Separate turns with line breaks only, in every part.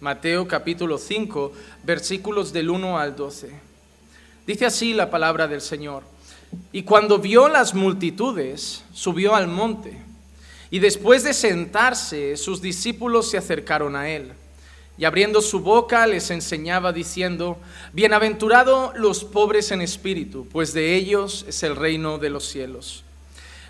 Mateo capítulo 5, versículos del 1 al 12. Dice así la palabra del Señor. Y cuando vio las multitudes, subió al monte. Y después de sentarse, sus discípulos se acercaron a él. Y abriendo su boca les enseñaba diciendo, Bienaventurados los pobres en espíritu, pues de ellos es el reino de los cielos.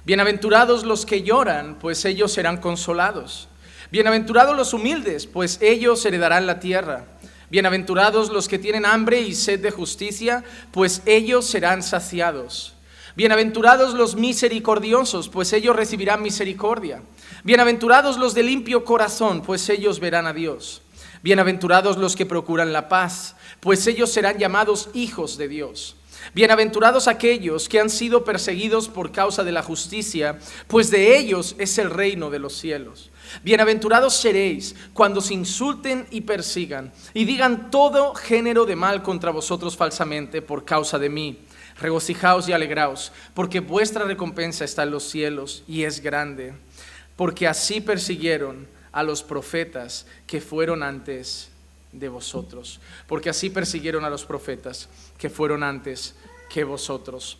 Bienaventurados los que lloran, pues ellos serán consolados. Bienaventurados los humildes, pues ellos heredarán la tierra. Bienaventurados los que tienen hambre y sed de justicia, pues ellos serán saciados. Bienaventurados los misericordiosos, pues ellos recibirán misericordia. Bienaventurados los de limpio corazón, pues ellos verán a Dios. Bienaventurados los que procuran la paz, pues ellos serán llamados hijos de Dios. Bienaventurados aquellos que han sido perseguidos por causa de la justicia, pues de ellos es el reino de los cielos. Bienaventurados seréis cuando os insulten y persigan y digan todo género de mal contra vosotros falsamente por causa de mí. Regocijaos y alegraos, porque vuestra recompensa está en los cielos y es grande, porque así persiguieron a los profetas que fueron antes de vosotros, porque así persiguieron a los profetas que fueron antes que vosotros.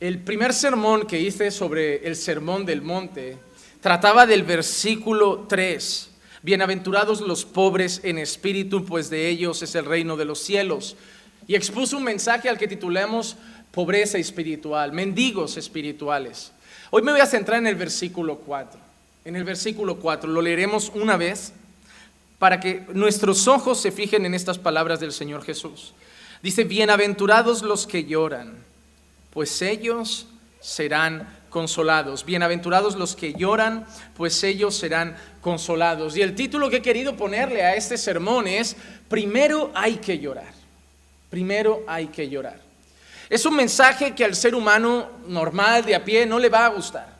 El primer sermón que hice sobre el sermón del monte trataba del versículo 3. Bienaventurados los pobres en espíritu, pues de ellos es el reino de los cielos. Y expuso un mensaje al que titulamos Pobreza espiritual, mendigos espirituales. Hoy me voy a centrar en el versículo 4. En el versículo 4 lo leeremos una vez para que nuestros ojos se fijen en estas palabras del Señor Jesús. Dice, bienaventurados los que lloran, pues ellos serán consolados. Bienaventurados los que lloran, pues ellos serán consolados. Y el título que he querido ponerle a este sermón es, primero hay que llorar. Primero hay que llorar. Es un mensaje que al ser humano normal, de a pie, no le va a gustar.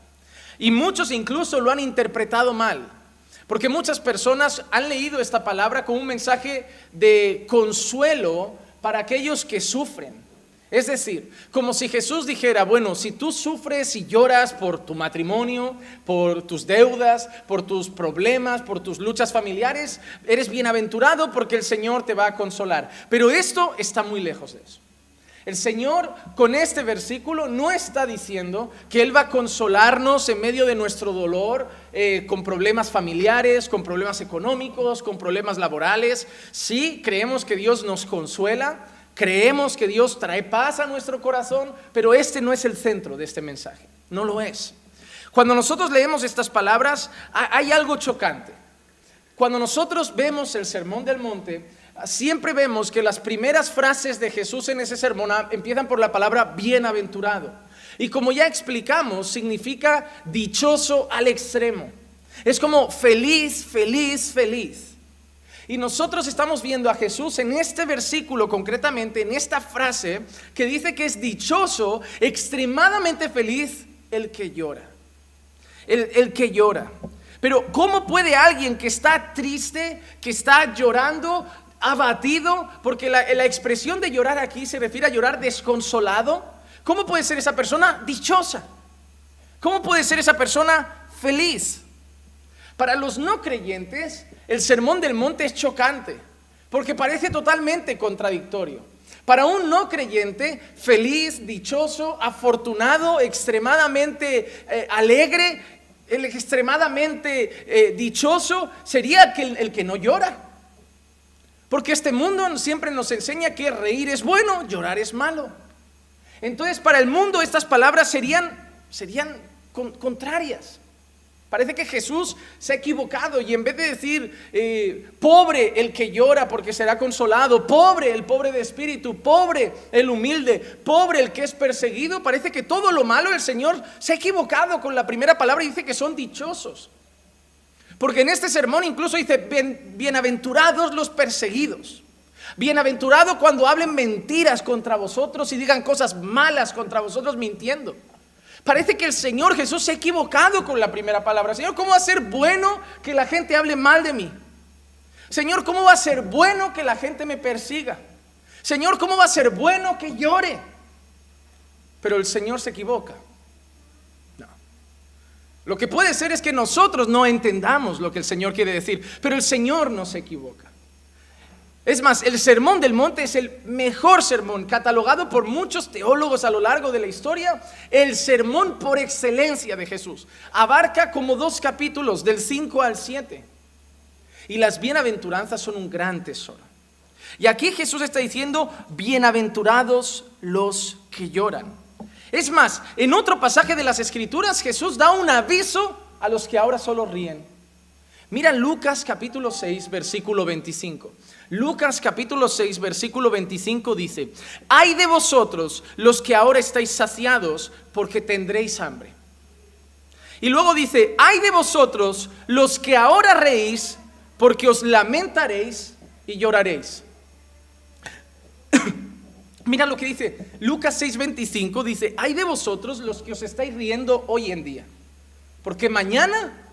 Y muchos incluso lo han interpretado mal. Porque muchas personas han leído esta palabra como un mensaje de consuelo para aquellos que sufren. Es decir, como si Jesús dijera, bueno, si tú sufres y lloras por tu matrimonio, por tus deudas, por tus problemas, por tus luchas familiares, eres bienaventurado porque el Señor te va a consolar. Pero esto está muy lejos de eso. El Señor con este versículo no está diciendo que Él va a consolarnos en medio de nuestro dolor, eh, con problemas familiares, con problemas económicos, con problemas laborales. Sí, creemos que Dios nos consuela, Creemos que Dios trae paz a nuestro corazón, pero este no es el centro de este mensaje. No lo es. Cuando nosotros leemos estas palabras, hay algo chocante. Cuando nosotros vemos el Sermón del Monte, siempre vemos que las primeras frases de Jesús en ese sermón empiezan por la palabra bienaventurado. Y como ya explicamos, significa dichoso al extremo. Es como feliz, feliz, feliz. Y nosotros estamos viendo a Jesús en este versículo, concretamente en esta frase, que dice que es dichoso, extremadamente feliz el que llora. El, que llora. Pero ¿cómo puede alguien que está triste, que está llorando, abatido, porque la, la expresión de llorar aquí se refiere a llorar desconsolado, ¿cómo puede ser esa persona dichosa? ¿Cómo puede ser esa persona feliz? Para los no creyentes, el sermón del monte es chocante, porque parece totalmente contradictorio. Para un no creyente, feliz, dichoso, afortunado, extremadamente eh, alegre, extremadamente eh, dichoso sería el que no llora. Porque este mundo siempre nos enseña que reír es bueno, llorar es malo. Entonces, para el mundo estas palabras serían, serían contrarias. Parece que Jesús se ha equivocado y en vez de decir, eh, pobre el que llora porque será consolado, pobre el pobre de espíritu, pobre el humilde, pobre el que es perseguido, parece que todo lo malo el Señor se ha equivocado con la primera palabra y dice que son dichosos. Porque en este sermón incluso dice, bienaventurados los perseguidos. Bienaventurado cuando hablen mentiras contra vosotros y digan cosas malas contra vosotros mintiendo. Parece que el Señor Jesús se ha equivocado con la primera palabra. Señor, ¿cómo va a ser bueno que la gente hable mal de mí? Señor, ¿cómo va a ser bueno que la gente me persiga? Señor, ¿cómo va a ser bueno que llore? Pero el Señor se equivoca. No. Lo que puede ser es que nosotros no entendamos lo que el Señor quiere decir, pero el Señor no se equivoca. Es más, el Sermón del Monte es el mejor sermón, catalogado por muchos teólogos a lo largo de la historia, el sermón por excelencia de Jesús. Abarca como dos capítulos, del 5 al 7. Y las bienaventuranzas son un gran tesoro. Y aquí Jesús está diciendo, bienaventurados los que lloran. Es más, en otro pasaje de las Escrituras Jesús da un aviso a los que ahora solo ríen. Mira Lucas capítulo 6, versículo 25. Lucas capítulo 6, versículo 25 dice, hay de vosotros los que ahora estáis saciados porque tendréis hambre. Y luego dice, hay de vosotros los que ahora reís porque os lamentaréis y lloraréis. Mira lo que dice Lucas 6:25, dice, hay de vosotros los que os estáis riendo hoy en día, porque mañana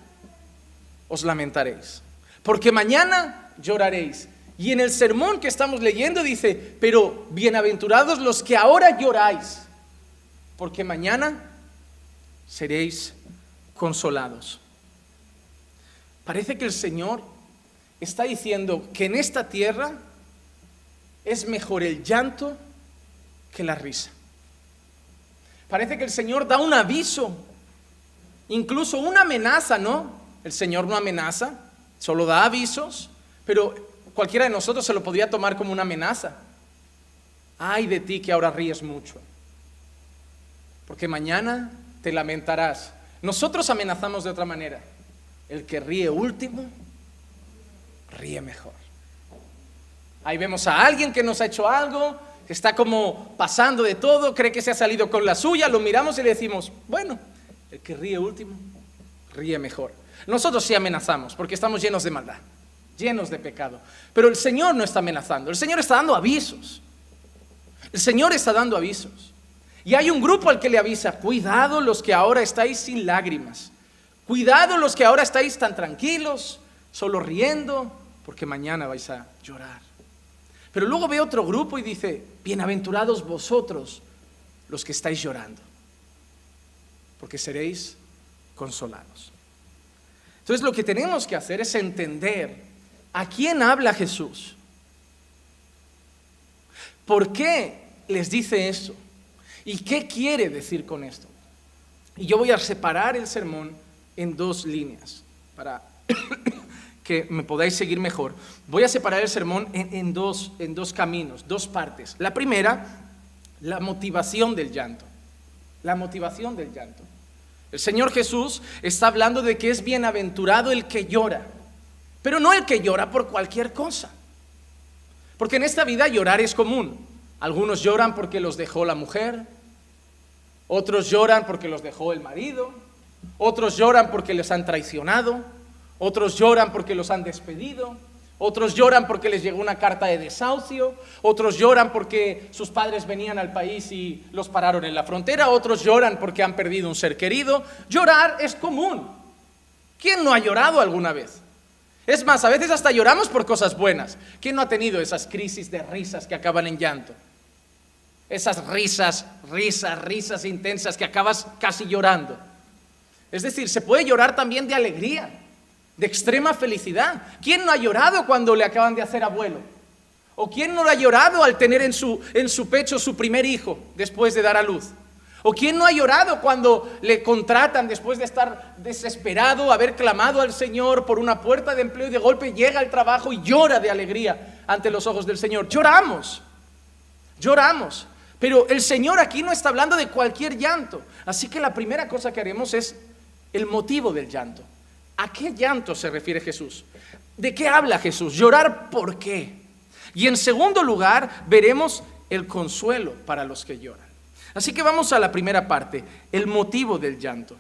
os lamentaréis, porque mañana lloraréis. Y en el sermón que estamos leyendo dice, pero bienaventurados los que ahora lloráis, porque mañana seréis consolados. Parece que el Señor está diciendo que en esta tierra es mejor el llanto que la risa. Parece que el Señor da un aviso, incluso una amenaza, ¿no? El Señor no amenaza, solo da avisos, pero cualquiera de nosotros se lo podría tomar como una amenaza. Ay de ti que ahora ríes mucho, porque mañana te lamentarás. Nosotros amenazamos de otra manera. El que ríe último, ríe mejor. Ahí vemos a alguien que nos ha hecho algo, que está como pasando de todo, cree que se ha salido con la suya, lo miramos y le decimos, bueno, el que ríe último, ríe mejor. Nosotros sí amenazamos, porque estamos llenos de maldad llenos de pecado. Pero el Señor no está amenazando, el Señor está dando avisos. El Señor está dando avisos. Y hay un grupo al que le avisa, cuidado los que ahora estáis sin lágrimas, cuidado los que ahora estáis tan tranquilos, solo riendo, porque mañana vais a llorar. Pero luego ve otro grupo y dice, bienaventurados vosotros los que estáis llorando, porque seréis consolados. Entonces lo que tenemos que hacer es entender ¿A quién habla Jesús? ¿Por qué les dice eso? ¿Y qué quiere decir con esto? Y yo voy a separar el sermón en dos líneas para que me podáis seguir mejor. Voy a separar el sermón en, dos, en dos caminos, dos partes. La primera, la motivación del llanto. La motivación del llanto. El Señor Jesús está hablando de que es bienaventurado el que llora. Pero no el que llora por cualquier cosa. Porque en esta vida llorar es común. Algunos lloran porque los dejó la mujer, otros lloran porque los dejó el marido, otros lloran porque les han traicionado, otros lloran porque los han despedido, otros lloran porque les llegó una carta de desahucio, otros lloran porque sus padres venían al país y los pararon en la frontera, otros lloran porque han perdido un ser querido. Llorar es común. ¿Quién no ha llorado alguna vez? Es más, a veces hasta lloramos por cosas buenas. ¿Quién no ha tenido esas crisis de risas que acaban en llanto? Esas risas, risas, risas intensas que acabas casi llorando. Es decir, se puede llorar también de alegría, de extrema felicidad. ¿Quién no ha llorado cuando le acaban de hacer abuelo? ¿O quién no ha llorado al tener en su, en su pecho su primer hijo después de dar a luz? ¿O quién no ha llorado cuando le contratan después de estar desesperado, haber clamado al Señor por una puerta de empleo y de golpe llega al trabajo y llora de alegría ante los ojos del Señor? Lloramos, lloramos. Pero el Señor aquí no está hablando de cualquier llanto. Así que la primera cosa que haremos es el motivo del llanto. ¿A qué llanto se refiere Jesús? ¿De qué habla Jesús? Llorar por qué. Y en segundo lugar, veremos el consuelo para los que lloran. Así que vamos a la primera parte, el motivo del llanto.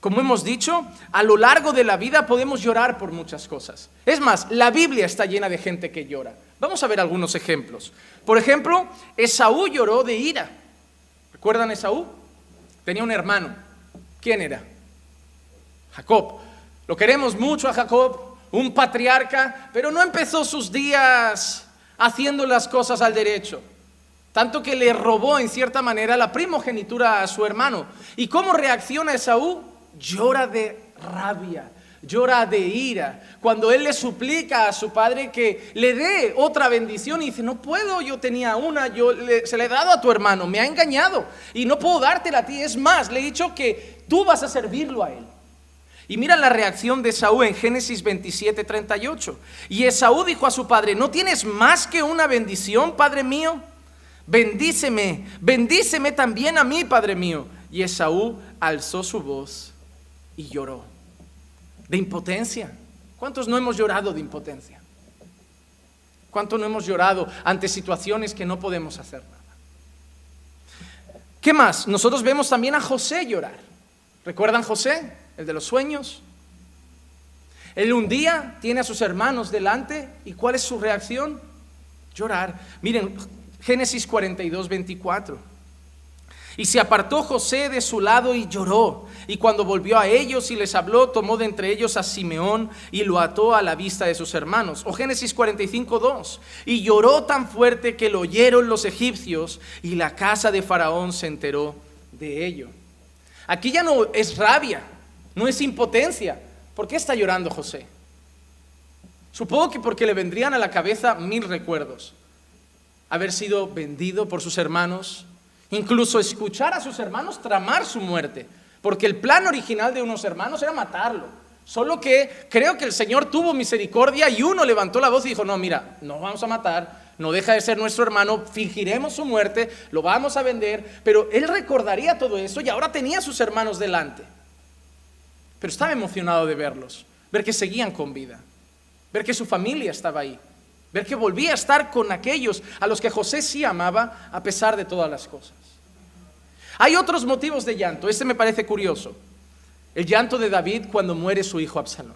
Como hemos dicho, a lo largo de la vida podemos llorar por muchas cosas. Es más, la Biblia está llena de gente que llora. Vamos a ver algunos ejemplos. Por ejemplo, Esaú lloró de ira. ¿Recuerdan Esaú? Tenía un hermano. ¿Quién era? Jacob. Lo queremos mucho a Jacob, un patriarca, pero no empezó sus días haciendo las cosas al derecho tanto que le robó en cierta manera la primogenitura a su hermano. ¿Y cómo reacciona Esaú? llora de rabia, llora de ira. Cuando él le suplica a su padre que le dé otra bendición y dice, no puedo, yo tenía una, yo se la he dado a tu hermano, me ha engañado y no puedo dártela a ti. Es más, le he dicho que tú vas a servirlo a él. Y mira la reacción de Esaú en Génesis 27, 38. Y Esaú dijo a su padre, ¿no tienes más que una bendición, padre mío? Bendíceme, bendíceme también a mí, padre mío. Y Esaú alzó su voz y lloró. De impotencia. ¿Cuántos no hemos llorado de impotencia? ¿Cuántos no hemos llorado ante situaciones que no podemos hacer nada? ¿Qué más? Nosotros vemos también a José llorar. ¿Recuerdan José? el de los sueños. Él un día tiene a sus hermanos delante y ¿cuál es su reacción? Llorar. Miren, Génesis 42, 24. Y se apartó José de su lado y lloró. Y cuando volvió a ellos y les habló, tomó de entre ellos a Simeón y lo ató a la vista de sus hermanos. O Génesis 45, 2. Y lloró tan fuerte que lo oyeron los egipcios y la casa de Faraón se enteró de ello. Aquí ya no es rabia, no es impotencia. ¿Por qué está llorando José? Supongo que porque le vendrían a la cabeza mil recuerdos. Haber sido vendido por sus hermanos, incluso escuchar a sus hermanos tramar su muerte, porque el plan original de unos hermanos era matarlo. Solo que creo que el Señor tuvo misericordia y uno levantó la voz y dijo, no, mira, no vamos a matar, no deja de ser nuestro hermano, fingiremos su muerte, lo vamos a vender, pero él recordaría todo eso y ahora tenía a sus hermanos delante. Pero estaba emocionado de verlos, ver que seguían con vida, ver que su familia estaba ahí, ver que volvía a estar con aquellos a los que José sí amaba a pesar de todas las cosas. Hay otros motivos de llanto, este me parece curioso. El llanto de David cuando muere su hijo Absalón.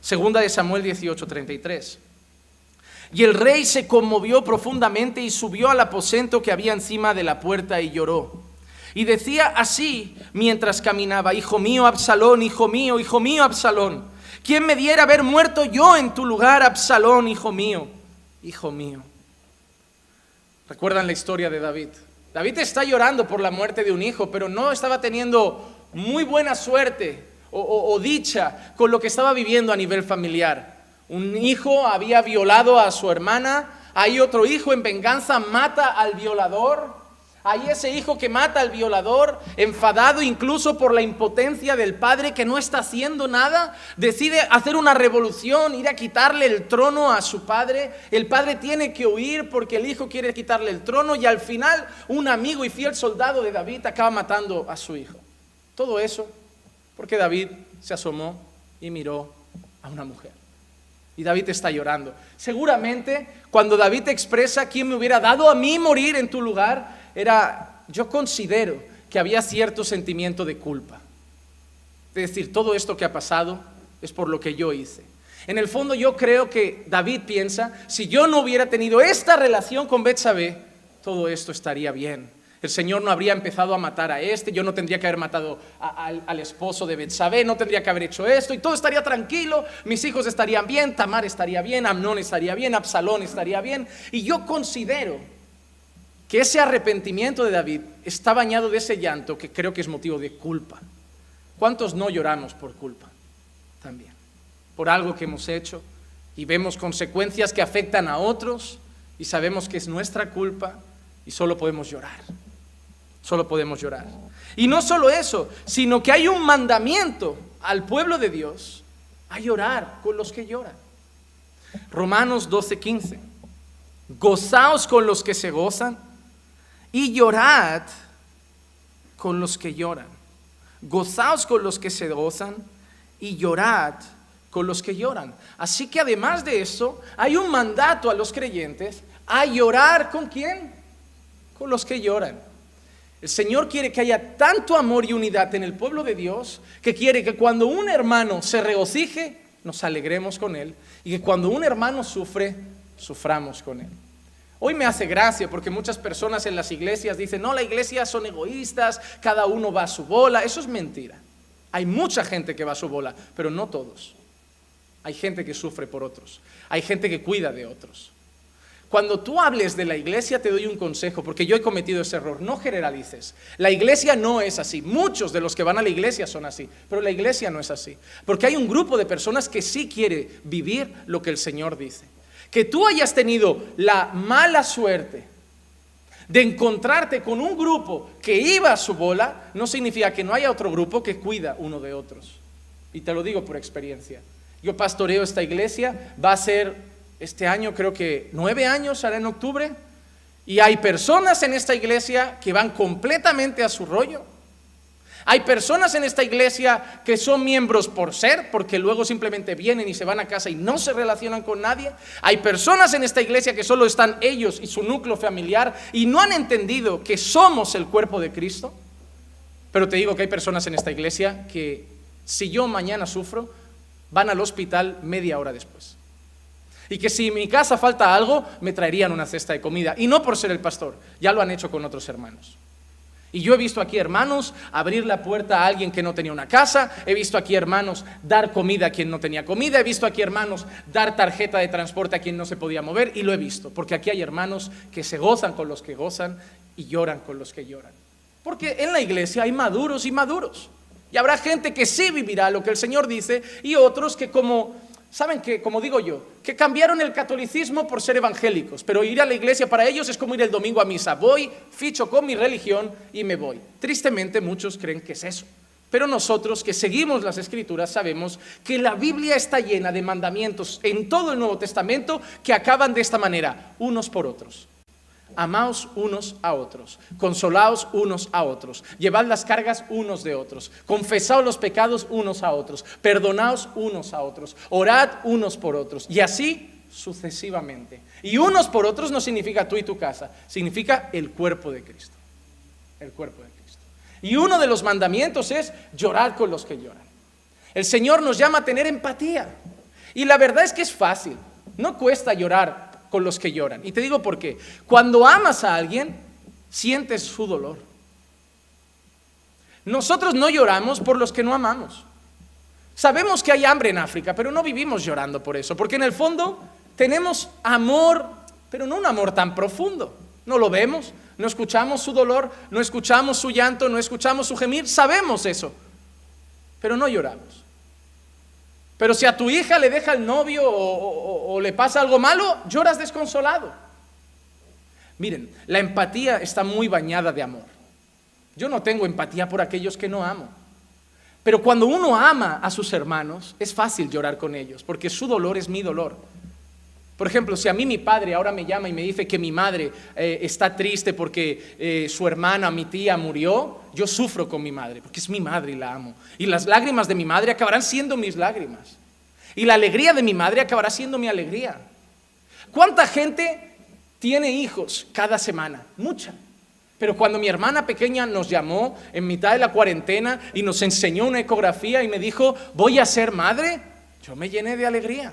Segunda de Samuel 18:33. Y el rey se conmovió profundamente y subió al aposento que había encima de la puerta y lloró. Y decía así mientras caminaba, Hijo mío, Absalón, hijo mío, hijo mío, Absalón. ¿Quién me diera haber muerto yo en tu lugar, Absalón, hijo mío, hijo mío? ¿Recuerdan la historia de David? David está llorando por la muerte de un hijo, pero no estaba teniendo muy buena suerte o, o dicha con lo que estaba viviendo a nivel familiar. Un hijo había violado a su hermana, hay otro hijo en venganza mata al violador, hay ese hijo que mata al violador, enfadado incluso por la impotencia del padre que no está haciendo nada, decide hacer una revolución, ir a quitarle el trono a su padre. El padre tiene que huir porque el hijo quiere quitarle el trono y al final un amigo y fiel soldado de David acaba matando a su hijo. Todo eso porque David se asomó y miró a una mujer. Y David está llorando. Seguramente cuando David expresa, ¿quién me hubiera dado a mí morir en tu lugar? Era, yo considero que había cierto sentimiento de culpa. Es decir, todo esto que ha pasado es por lo que yo hice. En el fondo yo creo que David piensa, si yo no hubiera tenido esta relación con Betsabé, todo esto estaría bien. El Señor no habría empezado a matar a este, yo no tendría que haber matado al, esposo de Betsabé, no tendría que haber hecho esto y todo estaría tranquilo, mis hijos estarían bien, Tamar estaría bien, Amnón estaría bien, Absalón estaría bien. Y yo considero que ese arrepentimiento de David está bañado de ese llanto que creo que es motivo de culpa. ¿Cuántos no lloramos por culpa? También. Por algo que hemos hecho y vemos consecuencias que afectan a otros y sabemos que es nuestra culpa y solo podemos llorar. Solo podemos llorar. Y no solo eso, sino que hay un mandamiento al pueblo de Dios a llorar con los que lloran. Romanos 12:15. Gozaos con los que se gozan y llorad con los que lloran. Gozaos con los que se gozan y llorad con los que lloran. Así que además de eso, hay un mandato a los creyentes a llorar con quién? Con los que lloran. El Señor quiere que haya tanto amor y unidad en el pueblo de Dios que quiere que cuando un hermano se regocije, nos alegremos con él y que cuando un hermano sufre, suframos con él. Hoy me hace gracia porque muchas personas en las iglesias dicen, no, la iglesia son egoístas, cada uno va a su bola. Eso es mentira. Hay mucha gente que va a su bola, pero no todos. Hay gente que sufre por otros. Hay gente que cuida de otros. Cuando tú hables de la iglesia te doy un consejo, porque yo he cometido ese error. No generalices. La iglesia no es así. Muchos de los que van a la iglesia son así, pero la iglesia no es así. Porque hay un grupo de personas que sí quiere vivir lo que el Señor dice. Que tú hayas tenido la mala suerte de encontrarte con un grupo que iba a su bola, no significa que no haya otro grupo que cuida uno de otros. Y te lo digo por experiencia. Yo pastoreo esta iglesia, va a ser este año creo que nueve años, hará en octubre, y hay personas en esta iglesia que van completamente a su rollo. Hay personas en esta iglesia que son miembros por ser, porque luego simplemente vienen y se van a casa y no se relacionan con nadie. Hay personas en esta iglesia que solo están ellos y su núcleo familiar y no han entendido que somos el cuerpo de Cristo. Pero te digo que hay personas en esta iglesia que si yo mañana sufro, van al hospital media hora después. Y que si en mi casa falta algo, me traerían una cesta de comida. Y no por ser el pastor, ya lo han hecho con otros hermanos. Y yo he visto aquí hermanos abrir la puerta a alguien que no tenía una casa, he visto aquí hermanos dar comida a quien no tenía comida, he visto aquí hermanos dar tarjeta de transporte a quien no se podía mover y lo he visto, porque aquí hay hermanos que se gozan con los que gozan y lloran con los que lloran. Porque en la iglesia hay maduros y maduros. Y habrá gente que sí vivirá lo que el Señor dice y otros que como ¿Saben que, como digo yo, que cambiaron el catolicismo por ser evangélicos, pero ir a la iglesia para ellos es como ir el domingo a misa. Voy, ficho con mi religión y me voy. Tristemente muchos creen que es eso. Pero nosotros que seguimos las escrituras sabemos que la Biblia está llena de mandamientos en todo el Nuevo Testamento que acaban de esta manera, unos por otros. Amaos unos a otros, consolaos unos a otros, llevad las cargas unos de otros, confesaos los pecados unos a otros, perdonaos unos a otros, orad unos por otros, y así sucesivamente. Y unos por otros no significa tú y tu casa, significa el cuerpo de Cristo. El cuerpo de Cristo. Y uno de los mandamientos es llorar con los que lloran. El Señor nos llama a tener empatía. Y la verdad es que es fácil. No cuesta llorar con los que lloran. Y te digo por qué. Cuando amas a alguien, sientes su dolor. Nosotros no lloramos por los que no amamos. Sabemos que hay hambre en África, pero no vivimos llorando por eso, porque en el fondo tenemos amor, pero no un amor tan profundo. No lo vemos, no escuchamos su dolor, no escuchamos su llanto, no escuchamos su gemir, sabemos eso, pero no lloramos. Pero si a tu hija le deja el novio o, le pasa algo malo, lloras desconsolado. Miren, la empatía está muy bañada de amor. Yo no tengo empatía por aquellos que no amo. Pero cuando uno ama a sus hermanos, es fácil llorar con ellos, porque su dolor es mi dolor. Por ejemplo, si a mí mi padre ahora me llama y me dice que mi madre eh, está triste porque eh, su hermana, mi tía, murió, yo sufro con mi madre, porque es mi madre y la amo. Y las lágrimas de mi madre acabarán siendo mis lágrimas. Y la alegría de mi madre acabará siendo mi alegría. ¿Cuánta gente tiene hijos cada semana? Mucha. Pero cuando mi hermana pequeña nos llamó en mitad de la cuarentena y nos enseñó una ecografía y me dijo, voy a ser madre, yo me llené de alegría.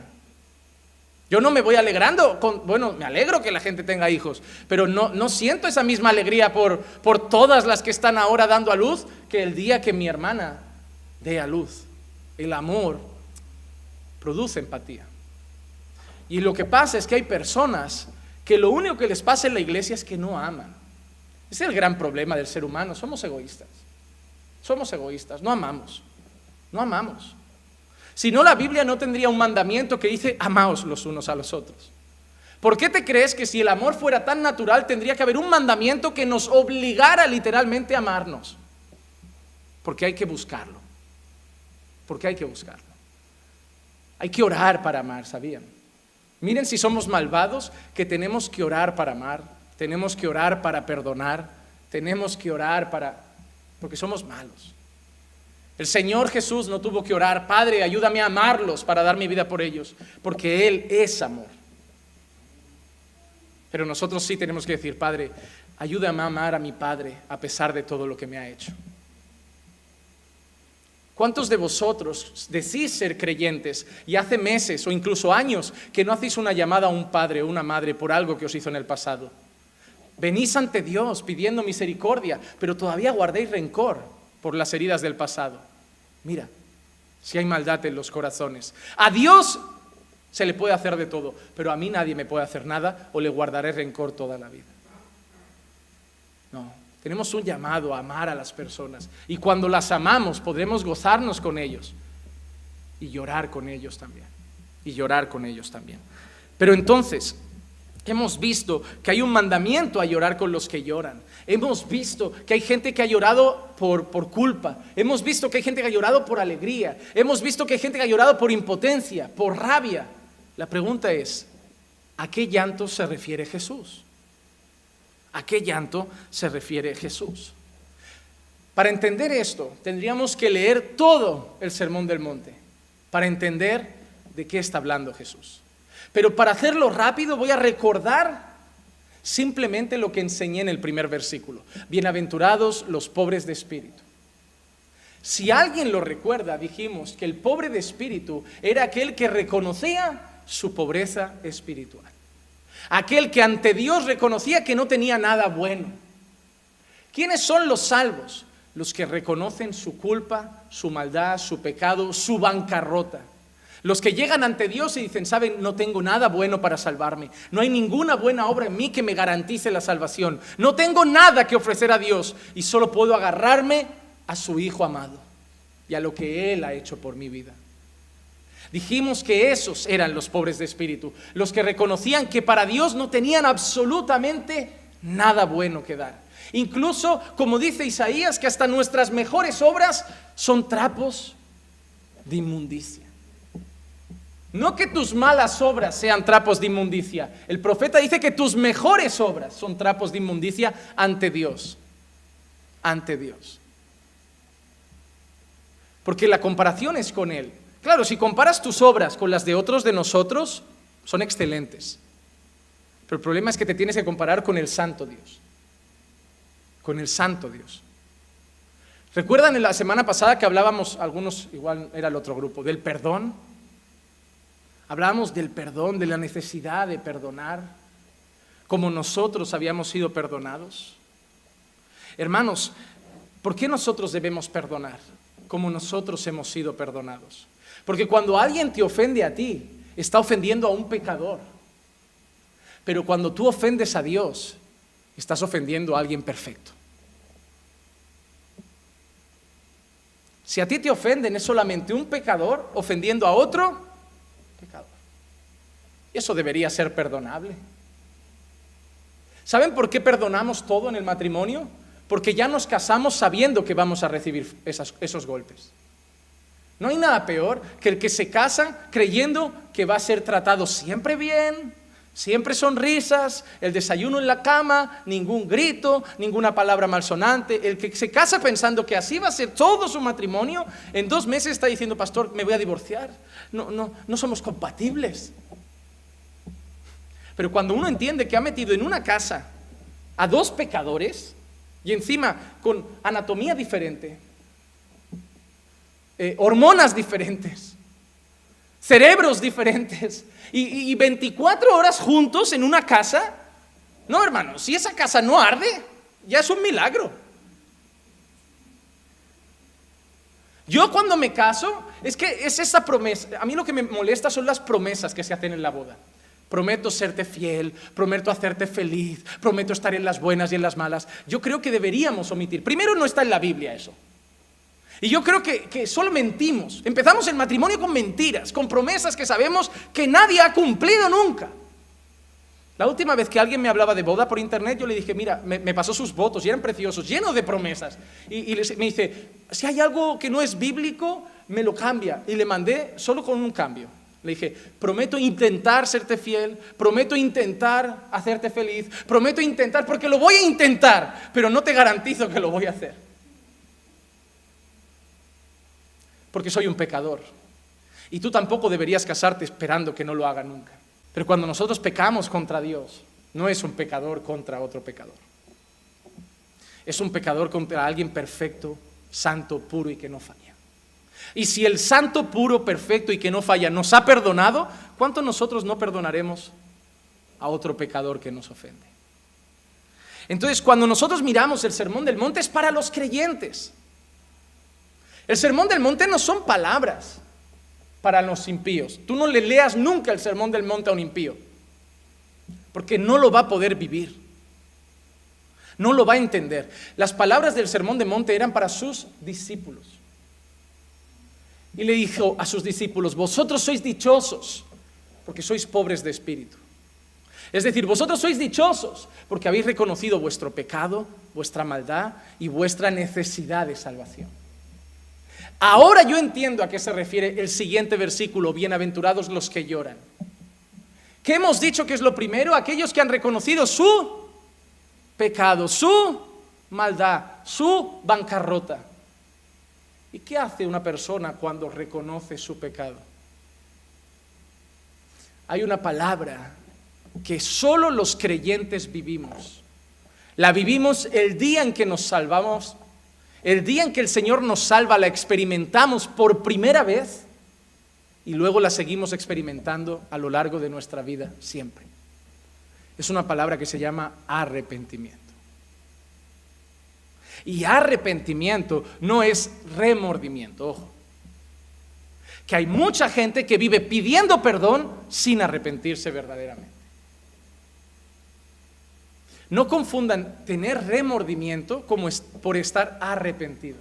Yo no me voy alegrando, con, bueno, me alegro que la gente tenga hijos, pero no, no siento esa misma alegría por, por todas las que están ahora dando a luz que el día que mi hermana dé a luz. El amor produce empatía. Y lo que pasa es que hay personas que lo único que les pasa en la iglesia es que no aman. Ese es el gran problema del ser humano, somos egoístas. Somos egoístas, no amamos, no amamos. Si no, la Biblia no tendría un mandamiento que dice, amaos los unos a los otros. ¿Por qué te crees que si el amor fuera tan natural tendría que haber un mandamiento que nos obligara literalmente a amarnos? Porque hay que buscarlo. Porque hay que buscarlo. Hay que orar para amar, ¿sabían? Miren si somos malvados, que tenemos que orar para amar, tenemos que orar para perdonar, tenemos que orar para... porque somos malos. El Señor Jesús no tuvo que orar, Padre, ayúdame a amarlos para dar mi vida por ellos, porque Él es amor. Pero nosotros sí tenemos que decir, Padre, ayúdame a amar a mi Padre a pesar de todo lo que me ha hecho. ¿Cuántos de vosotros decís ser creyentes y hace meses o incluso años que no hacéis una llamada a un padre o una madre por algo que os hizo en el pasado? Venís ante Dios pidiendo misericordia, pero todavía guardéis rencor por las heridas del pasado. Mira, si hay maldad en los corazones. A Dios Se le puede hacer de todo, pero a mí nadie me puede hacer nada o le guardaré rencor toda la vida. No, tenemos un llamado a amar a las personas y cuando las amamos podremos gozarnos con ellos y llorar con ellos también. Y llorar con ellos también. Pero entonces, hemos visto que hay un mandamiento a llorar con los que lloran. Hemos visto que hay gente que ha llorado por, por, culpa. Hemos visto que hay gente que ha llorado por alegría. Hemos visto que hay gente que ha llorado por impotencia, por rabia. La pregunta es, ¿a qué llanto se refiere Jesús? ¿A qué llanto se refiere Jesús? Para entender esto, tendríamos que leer todo el Sermón del Monte, para entender de qué está hablando Jesús. Pero para hacerlo rápido voy a recordar simplemente lo que enseñé en el primer versículo. Bienaventurados los pobres de espíritu. Si alguien lo recuerda, dijimos que el pobre de espíritu era aquel que reconocía su pobreza espiritual. Aquel que ante Dios reconocía que no tenía nada bueno. ¿Quiénes son los salvos? Los que reconocen su culpa, su maldad, su pecado, su bancarrota. Los que llegan ante Dios y dicen, saben, no tengo nada bueno para salvarme. No hay ninguna buena obra en mí que me garantice la salvación. No tengo nada que ofrecer a Dios y solo puedo agarrarme a su Hijo amado y a lo que Él ha hecho por mi vida. Dijimos que esos eran los pobres de espíritu, los que reconocían que para Dios no tenían absolutamente nada bueno que dar. Incluso, como dice Isaías, que hasta nuestras mejores obras son trapos de inmundicia. No que tus malas obras sean trapos de inmundicia. El profeta dice que tus mejores obras son trapos de inmundicia ante Dios. Ante Dios. Porque la comparación es con Él. Claro, si comparas tus obras con las de otros de nosotros, son excelentes. Pero el problema es que te tienes que comparar con el Santo Dios. Con el Santo Dios. ¿Recuerdan en la semana pasada que hablábamos, algunos, igual era el otro grupo, del perdón? Hablábamos del perdón, de la necesidad de perdonar, como nosotros habíamos sido perdonados. Hermanos, ¿por qué nosotros debemos perdonar como nosotros hemos sido perdonados? Porque cuando alguien te ofende a ti, está ofendiendo a un pecador. Pero cuando tú ofendes a Dios, estás ofendiendo a alguien perfecto. Si a ti te ofenden es solamente un pecador ofendiendo a otro eso debería ser perdonable. ¿Saben por qué perdonamos todo en el matrimonio? Porque ya nos casamos sabiendo que vamos a recibir esos golpes. No hay nada peor que el que se casa creyendo que va a ser tratado siempre bien, siempre sonrisas, el desayuno en la cama, ningún grito, ninguna palabra malsonante. El que se casa pensando que así va a ser todo su matrimonio, en dos meses está diciendo, pastor, me voy a divorciar. No, no, no somos compatibles. Pero cuando uno entiende que ha metido en una casa a dos pecadores y encima con anatomía diferente, eh, hormonas diferentes, cerebros diferentes, y, y 24 horas juntos en una casa. No, hermano, si esa casa no arde, ya es un milagro. Yo cuando me caso, es que es esa promesa. A mí lo que me molesta son las promesas que se hacen en la boda. Prometo serte fiel, prometo hacerte feliz, prometo estar en las buenas y en las malas. Yo creo que deberíamos omitir. Primero no está en la Biblia eso. Y yo creo que, solo mentimos. Empezamos el matrimonio con mentiras, con promesas que sabemos que nadie ha cumplido nunca. La última vez que alguien me hablaba de boda por internet, yo le dije, mira, me, pasó sus votos y eran preciosos, llenos de promesas. Y, me dice, si hay algo que no es bíblico, me lo cambia. Y le mandé solo con un cambio. Le dije, prometo intentar serte fiel, prometo intentar hacerte feliz, prometo intentar, porque lo voy a intentar, pero no te garantizo que lo voy a hacer. porque soy un pecador. Y tú tampoco deberías casarte esperando que no lo haga nunca. Pero cuando nosotros pecamos contra Dios, no es un pecador contra otro pecador. Es un pecador contra alguien perfecto, santo, puro y que no falla. Y si el santo, puro, perfecto y que no falla nos ha perdonado, ¿cuánto nosotros no perdonaremos a otro pecador que nos ofende? Entonces, cuando nosotros miramos el Sermón del Monte es para los creyentes. El sermón del monte no son palabras para los impíos. Tú no le leas nunca el sermón del monte a un impío, porque no lo va a poder vivir. No lo va a entender. Las palabras del sermón del monte eran para sus discípulos. Y le dijo a sus discípulos, vosotros sois dichosos porque sois pobres de espíritu. Es decir, vosotros sois dichosos porque habéis reconocido vuestro pecado, vuestra maldad y vuestra necesidad de salvación. Ahora yo entiendo a qué se refiere el siguiente versículo, bienaventurados los que lloran. ¿Qué hemos dicho que es lo primero? Aquellos que han reconocido su pecado, su maldad, su bancarrota. ¿Y qué hace una persona cuando reconoce su pecado? Hay una palabra que solo los creyentes vivimos. La vivimos el día en que nos salvamos, el día en que el Señor nos salva, la experimentamos por primera vez y luego la seguimos experimentando a lo largo de nuestra vida siempre. Es una palabra que se llama arrepentimiento. Y arrepentimiento no es remordimiento, ojo. Que hay mucha gente que vive pidiendo perdón sin arrepentirse verdaderamente. No confundan tener remordimiento como por estar arrepentido.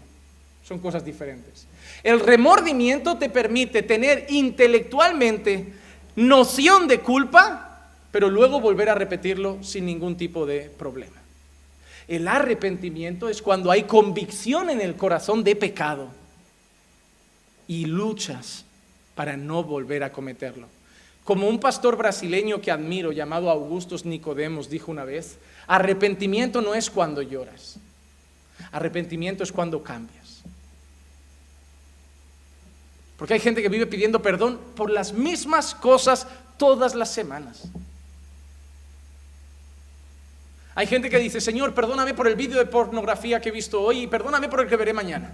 Son cosas diferentes. El remordimiento te permite tener intelectualmente noción de culpa, pero luego volver a repetirlo sin ningún tipo de problema. El arrepentimiento es cuando hay convicción en el corazón de pecado y luchas para no volver a cometerlo. Como un pastor brasileño que admiro llamado Augustus Nicodemos dijo una vez, arrepentimiento no es cuando lloras, arrepentimiento es cuando cambias. Porque hay gente que vive pidiendo perdón por las mismas cosas todas las semanas. Hay gente que dice, Señor, perdóname por el vídeo de pornografía que he visto hoy y perdóname por el que veré mañana.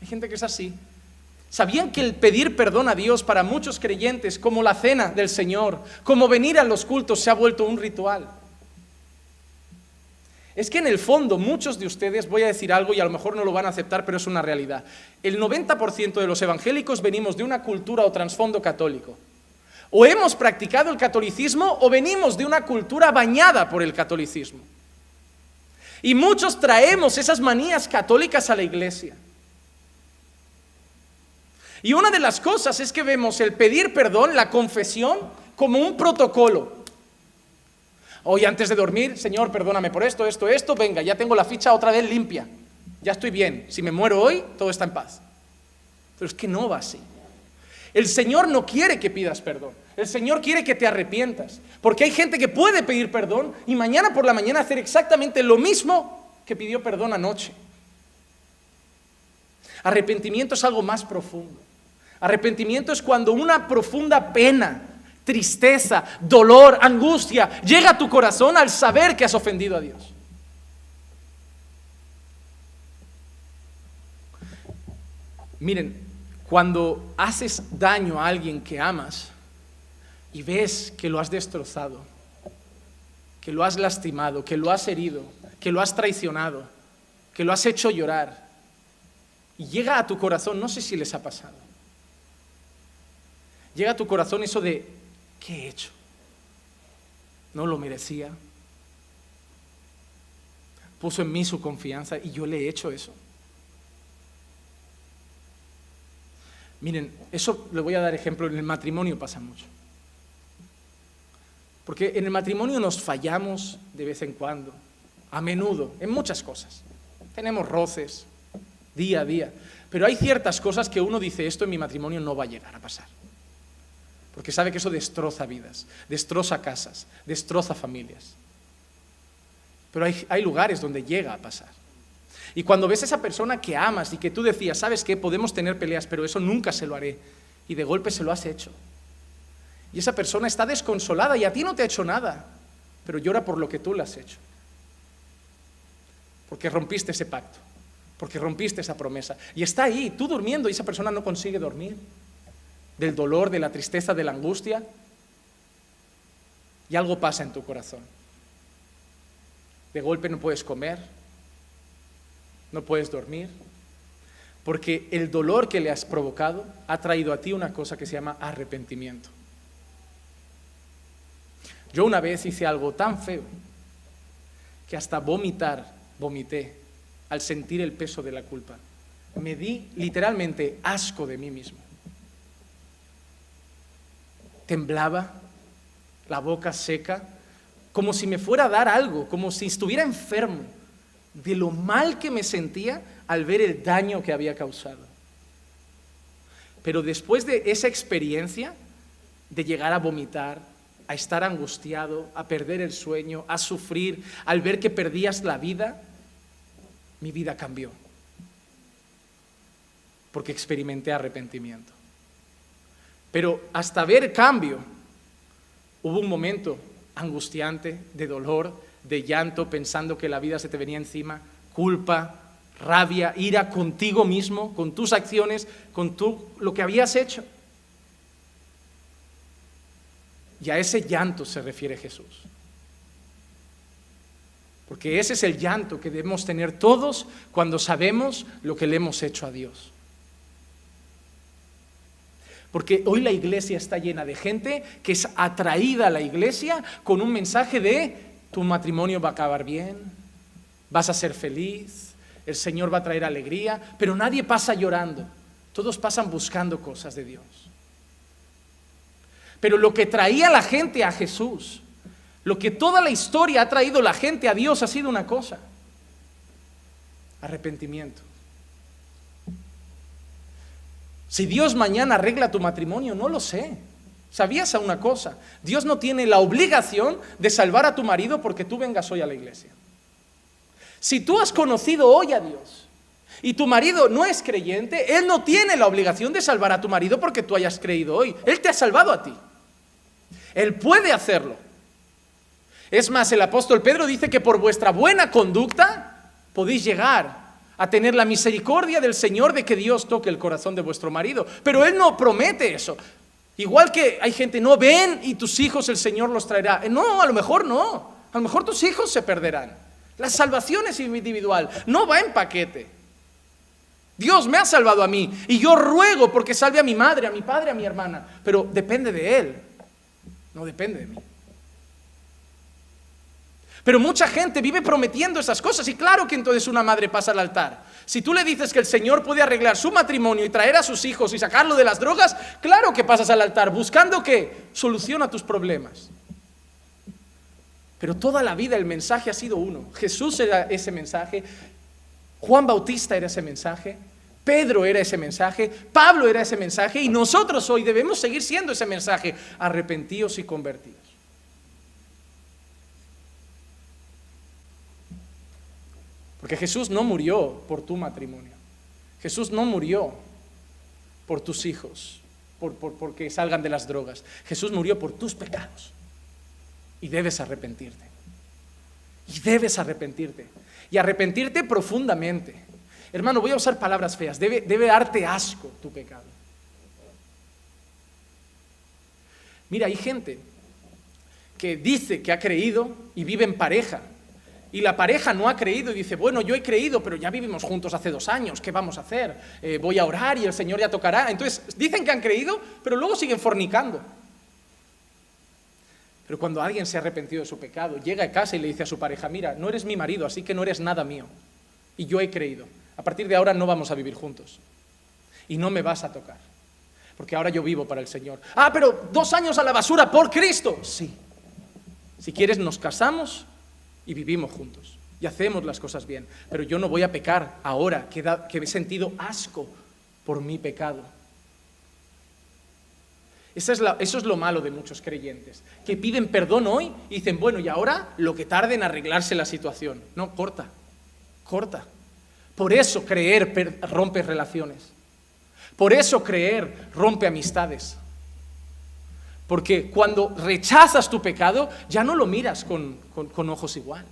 Hay gente que es así. ¿Sabían que el pedir perdón a Dios para muchos creyentes, como la cena del Señor, como venir a los cultos, se ha vuelto un ritual? Es que en el fondo muchos de ustedes, voy a decir algo y a lo mejor no lo van a aceptar, pero es una realidad. El 90% de los evangélicos venimos de una cultura o trasfondo católico. O hemos practicado el catolicismo o venimos de una cultura bañada por el catolicismo. Y muchos traemos esas manías católicas a la iglesia. Y una de las cosas es que vemos el pedir perdón, la confesión, como un protocolo. Hoy antes de dormir, Señor, perdóname por esto, esto, esto, venga, ya tengo la ficha otra vez limpia. Ya estoy bien. Si me muero hoy, todo está en paz. Pero es que no va así. El Señor no quiere que pidas perdón. El Señor quiere que te arrepientas. Porque hay gente que puede pedir perdón y mañana por la mañana hacer exactamente lo mismo que pidió perdón anoche. Arrepentimiento es algo más profundo. Arrepentimiento es cuando una profunda pena, tristeza, dolor, angustia llega a tu corazón al saber que has ofendido a Dios. Miren, cuando haces daño a alguien que amas y ves que lo has destrozado, que lo has lastimado, que lo has herido, que lo has traicionado, que lo has hecho llorar, y llega a tu corazón, no sé si les ha pasado, llega a tu corazón eso de, ¿qué he hecho? No lo merecía. Puso en mí su confianza y yo le he hecho eso. Miren, eso le voy a dar ejemplo, en el matrimonio pasa mucho. Porque en el matrimonio nos fallamos de vez en cuando, a menudo, en muchas cosas. Tenemos roces día a día, pero hay ciertas cosas que uno dice, esto en mi matrimonio no va a llegar a pasar porque sabe que eso destroza vidas, destroza casas, destroza familias. Pero hay, lugares donde llega a pasar. Y cuando ves a esa persona que amas y que tú decías, sabes qué, podemos tener peleas, pero eso nunca se lo haré, y de golpe se lo has hecho. Y esa persona está desconsolada y a ti no te ha hecho nada, pero llora por lo que tú le has hecho. Porque rompiste ese pacto, porque rompiste esa promesa. Y está ahí, tú durmiendo y esa persona no consigue dormir del dolor, de la tristeza, de la angustia, y algo pasa en tu corazón. De golpe no puedes comer, no puedes dormir, Porque el dolor que le has provocado ha traído a ti una cosa que se llama arrepentimiento. Yo una vez hice algo tan feo que hasta vomitar, vomité al sentir el peso de la culpa. Me di literalmente asco de mí mismo. Temblaba, la boca seca, como si me fuera a dar algo, como si estuviera enfermo de lo mal que me sentía al ver el daño que había causado. Pero después de esa experiencia, de llegar a vomitar, a estar angustiado, a perder el sueño, a sufrir, al ver que perdías la vida, mi vida cambió. Porque experimenté arrepentimiento. Pero hasta ver cambio, hubo un momento angustiante, de dolor, de llanto, pensando que la vida se te venía encima, culpa, rabia, ira contigo mismo, con tus acciones, con tú, lo que habías hecho. Y a ese llanto se refiere Jesús. Porque ese es el llanto que debemos tener todos cuando sabemos lo que le hemos hecho a Dios. Porque hoy la iglesia está llena de gente que es atraída a la iglesia con un mensaje de tu matrimonio va a acabar bien, vas a ser feliz, el Señor va a traer alegría, pero nadie pasa llorando, todos pasan buscando cosas de Dios. Pero lo que traía la gente a Jesús, lo que toda la historia ha traído la gente a Dios ha sido una cosa, arrepentimiento. Si Dios mañana arregla tu matrimonio, no lo sé. ¿Sabías a una cosa? Dios no tiene la obligación de salvar a tu marido porque tú vengas hoy a la iglesia. Si tú has conocido hoy a Dios y tu marido no es creyente, Él no tiene la obligación de salvar a tu marido porque tú hayas creído hoy. Él te ha salvado a ti. Él puede hacerlo. Es más, el apóstol Pedro dice que por vuestra buena conducta podéis llegar a tener la misericordia del Señor de que Dios toque el corazón de vuestro marido. Pero Él no promete eso. Igual que hay gente, no ven y tus hijos el Señor los traerá. Eh, no, a lo mejor no. A lo mejor tus hijos se perderán. La salvación es individual, no va en paquete. Dios me ha salvado a mí y yo ruego porque salve a mi madre, a mi padre, a mi hermana, pero depende de Él, no depende de mí. Pero mucha gente vive prometiendo esas cosas y claro que entonces una madre pasa al altar. Si tú le dices que el Señor puede arreglar su matrimonio y traer a sus hijos y sacarlo de las drogas, claro que pasas al altar buscando que soluciona tus problemas. Pero toda la vida el mensaje ha sido uno. Jesús era ese mensaje, Juan Bautista era ese mensaje, Pedro era ese mensaje, Pablo era ese mensaje y nosotros hoy debemos seguir siendo ese mensaje, arrepentidos y convertidos. Porque Jesús no murió por tu matrimonio. Jesús no murió por tus hijos, por, porque salgan de las drogas. Jesús murió por tus pecados. Y debes arrepentirte. Y debes arrepentirte. Y arrepentirte profundamente. Hermano, voy a usar palabras feas. Debe, debe darte asco tu pecado. Mira, hay gente que dice que ha creído y vive en pareja y la pareja no ha creído y dice, bueno, yo he creído, pero ya vivimos juntos hace dos años, ¿qué vamos a hacer? Eh, voy a orar y el Señor ya tocará. Entonces, dicen que han creído, pero luego siguen fornicando. Pero cuando alguien se ha arrepentido de su pecado, llega a casa y le dice a su pareja, mira, no eres mi marido, así que no eres nada mío. Y yo he creído. A partir de ahora no vamos a vivir juntos. Y no me vas a tocar. Porque ahora yo vivo para el Señor. Ah, pero dos años a la basura por Cristo. Sí. Si quieres, nos casamos y vivimos juntos y hacemos las cosas bien. Pero yo no voy a pecar ahora que, he sentido asco por mi pecado. Eso es, eso es, lo malo de muchos creyentes, que piden perdón hoy y dicen, bueno, y ahora lo que tarde en arreglarse la situación. No, corta, corta. Por eso creer rompe relaciones. Por eso creer rompe amistades. Porque cuando rechazas tu pecado, ya no lo miras con, ojos igual.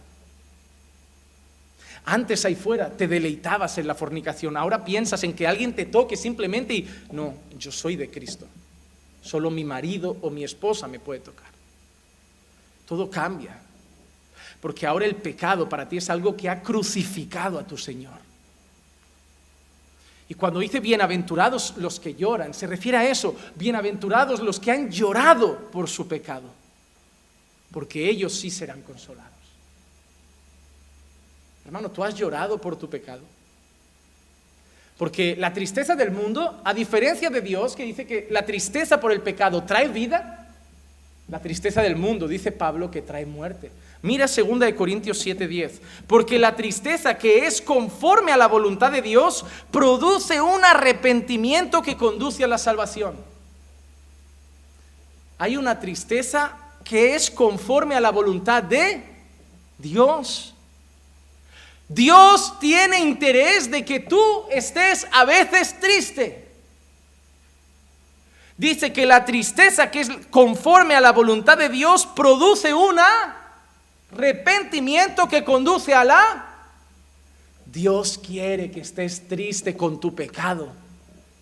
Antes ahí fuera te deleitabas en la fornicación, ahora piensas en que alguien te toque simplemente y no, yo soy de Cristo. Solo mi marido o mi esposa me puede tocar. Todo cambia. Porque ahora el pecado para ti es algo que ha crucificado a tu Señor. Y cuando dice bienaventurados los que lloran, se refiere a eso, bienaventurados los que han llorado por su pecado, porque ellos sí serán consolados. Hermano, ¿tú has llorado por tu pecado? Porque la tristeza del mundo, a diferencia de Dios, que dice que la tristeza por el pecado trae vida, la tristeza del mundo, dice Pablo, que trae muerte. Mira 2 de Corintios 7:10, porque la tristeza que es conforme a la voluntad de Dios produce un arrepentimiento que conduce a la salvación. Hay una tristeza que es conforme a la voluntad de Dios. Dios tiene interés de que tú estés a veces triste. Dice que la tristeza que es conforme a la voluntad de Dios produce una Arrepentimiento que conduce a la... Dios quiere que estés triste con tu pecado,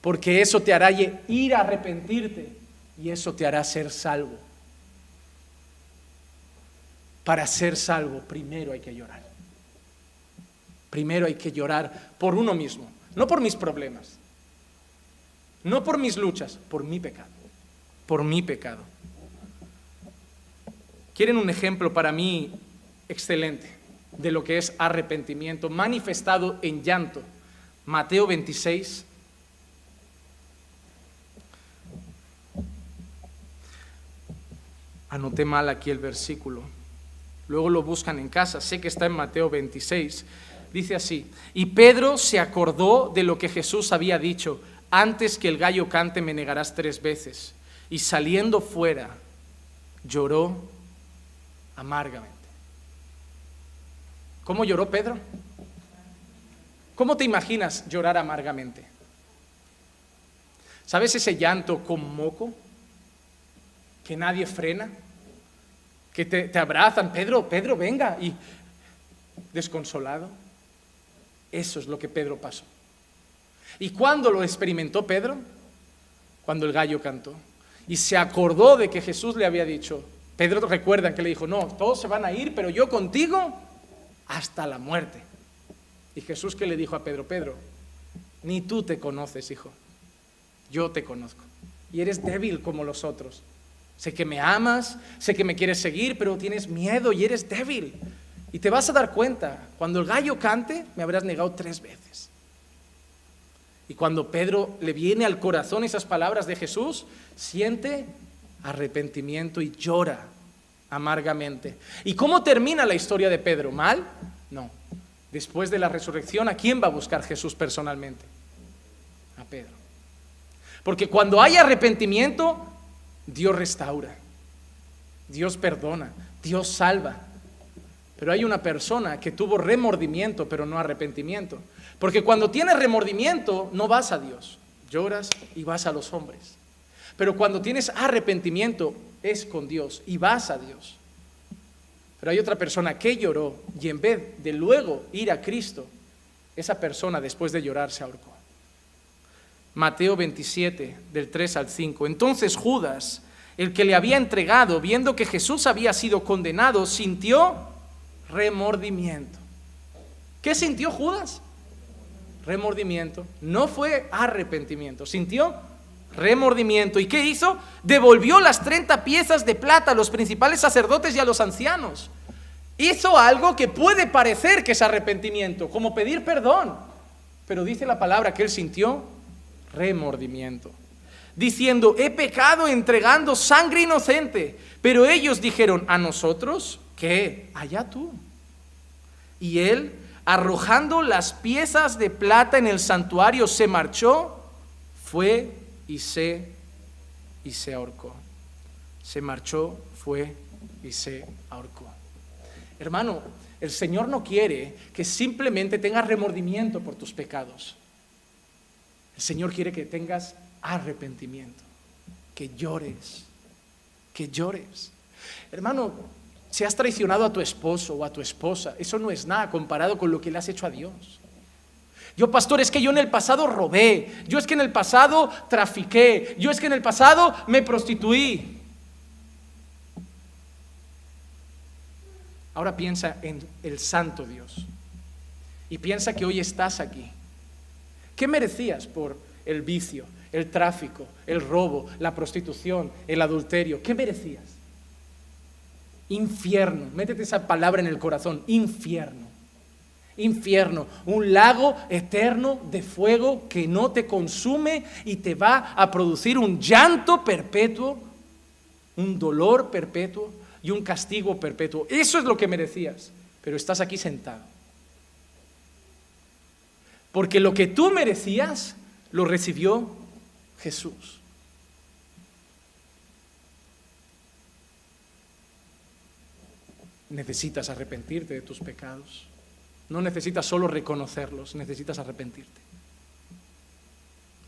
porque eso te hará ir a arrepentirte y eso te hará ser salvo. Para ser salvo, primero hay que llorar. Primero hay que llorar por uno mismo, no por mis problemas, no por mis luchas, por mi pecado, por mi pecado. ¿Quieren un ejemplo para mí excelente de lo que es arrepentimiento manifestado en llanto? Mateo 26. Anoté mal aquí el versículo. Luego lo buscan en casa. Sé que está en Mateo 26. Dice así, y Pedro se acordó de lo que Jesús había dicho, antes que el gallo cante me negarás tres veces. Y saliendo fuera, lloró amargamente. ¿Cómo lloró Pedro? ¿Cómo te imaginas llorar amargamente? ¿Sabes ese llanto con moco? Que nadie frena, que te, te abrazan, Pedro, Pedro, venga, y desconsolado. Eso es lo que Pedro pasó. ¿Y cuándo lo experimentó Pedro? Cuando el gallo cantó. Y se acordó de que Jesús le había dicho, Pedro recuerdan que le dijo, no, todos se van a ir, pero yo contigo hasta la muerte. Y Jesús que le dijo a Pedro, Pedro, ni tú te conoces, hijo, yo te conozco. Y eres débil como los otros. Sé que me amas, sé que me quieres seguir, pero tienes miedo y eres débil. Y te vas a dar cuenta, cuando el gallo cante, me habrás negado tres veces. Y cuando Pedro le viene al corazón esas palabras de Jesús, siente arrepentimiento y llora amargamente. ¿Y cómo termina la historia de Pedro? ¿Mal? No. Después de la resurrección, ¿a quién va a buscar Jesús personalmente? A Pedro. Porque cuando hay arrepentimiento, Dios restaura, Dios perdona, Dios salva. Pero hay una persona que tuvo remordimiento, pero no arrepentimiento. Porque cuando tienes remordimiento, no vas a Dios, lloras y vas a los hombres. Pero cuando tienes arrepentimiento es con Dios y vas a Dios. Pero hay otra persona que lloró y en vez de luego ir a Cristo, esa persona después de llorar se ahorcó. Mateo 27, del 3 al 5. Entonces Judas, el que le había entregado, viendo que Jesús había sido condenado, sintió remordimiento. ¿Qué sintió Judas? Remordimiento. No fue arrepentimiento. Sintió remordimiento. ¿Y qué hizo? Devolvió las 30 piezas de plata a los principales sacerdotes y a los ancianos. Hizo algo que puede parecer que es arrepentimiento, como pedir perdón. Pero dice la palabra que él sintió remordimiento. Diciendo, he pecado entregando sangre inocente. Pero ellos dijeron, a nosotros, ¿qué? Allá tú. Y él, arrojando las piezas de plata en el santuario, se marchó, fue y se, y se ahorcó. Se marchó, fue y se ahorcó. Hermano, el Señor no quiere que simplemente tengas remordimiento por tus pecados. El Señor quiere que tengas arrepentimiento, que llores, que llores. Hermano, si has traicionado a tu esposo o a tu esposa, eso no es nada comparado con lo que le has hecho a Dios. Yo, pastor, es que yo en el pasado robé, yo es que en el pasado trafiqué, yo es que en el pasado me prostituí. Ahora piensa en el santo Dios y piensa que hoy estás aquí, ¿Qué merecías por el vicio, el tráfico, el robo, la prostitución, el adulterio? ¿Qué merecías? Infierno. Métete esa palabra en el corazón. Infierno. Infierno. Un lago eterno de fuego que no te consume y te va a producir un llanto perpetuo, un dolor perpetuo y un castigo perpetuo. Eso es lo que merecías. Pero estás aquí sentado. Porque lo que tú merecías lo recibió Jesús. Necesitas arrepentirte de tus pecados. No necesitas solo reconocerlos, necesitas arrepentirte.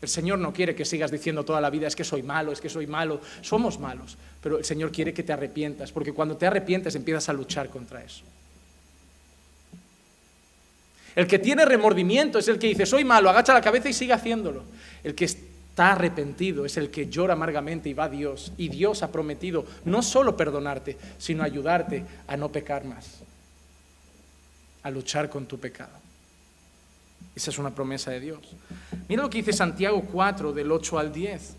El Señor no quiere que sigas diciendo toda la vida es que soy malo, es que soy malo. Somos malos, pero el Señor quiere que te arrepientas, porque cuando te arrepientes empiezas a luchar contra eso. El que tiene remordimiento es el que dice, soy malo, agacha la cabeza y sigue haciéndolo. El que está arrepentido es el que llora amargamente y va a Dios. Y Dios ha prometido no solo perdonarte, sino ayudarte a no pecar más, a luchar con tu pecado. Esa es una promesa de Dios. Mira lo que dice Santiago 4 del 8 al 10.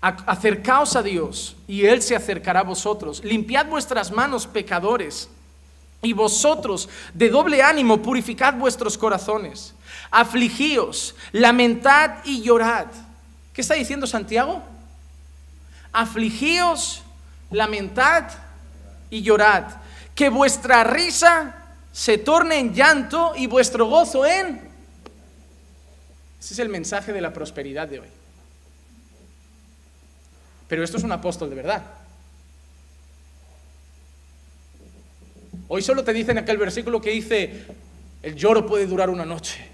Acercaos a Dios y Él se acercará a vosotros. Limpiad vuestras manos, pecadores y vosotros, de doble ánimo, purificad vuestros corazones. Afligíos, lamentad y llorad. ¿Qué está diciendo Santiago? Afligíos, lamentad y llorad. Que vuestra risa se torne en llanto y vuestro gozo en... Ese es el mensaje de la prosperidad de hoy. Pero esto es un apóstol de verdad. Hoy solo te dicen aquel versículo que dice, el lloro puede durar una noche,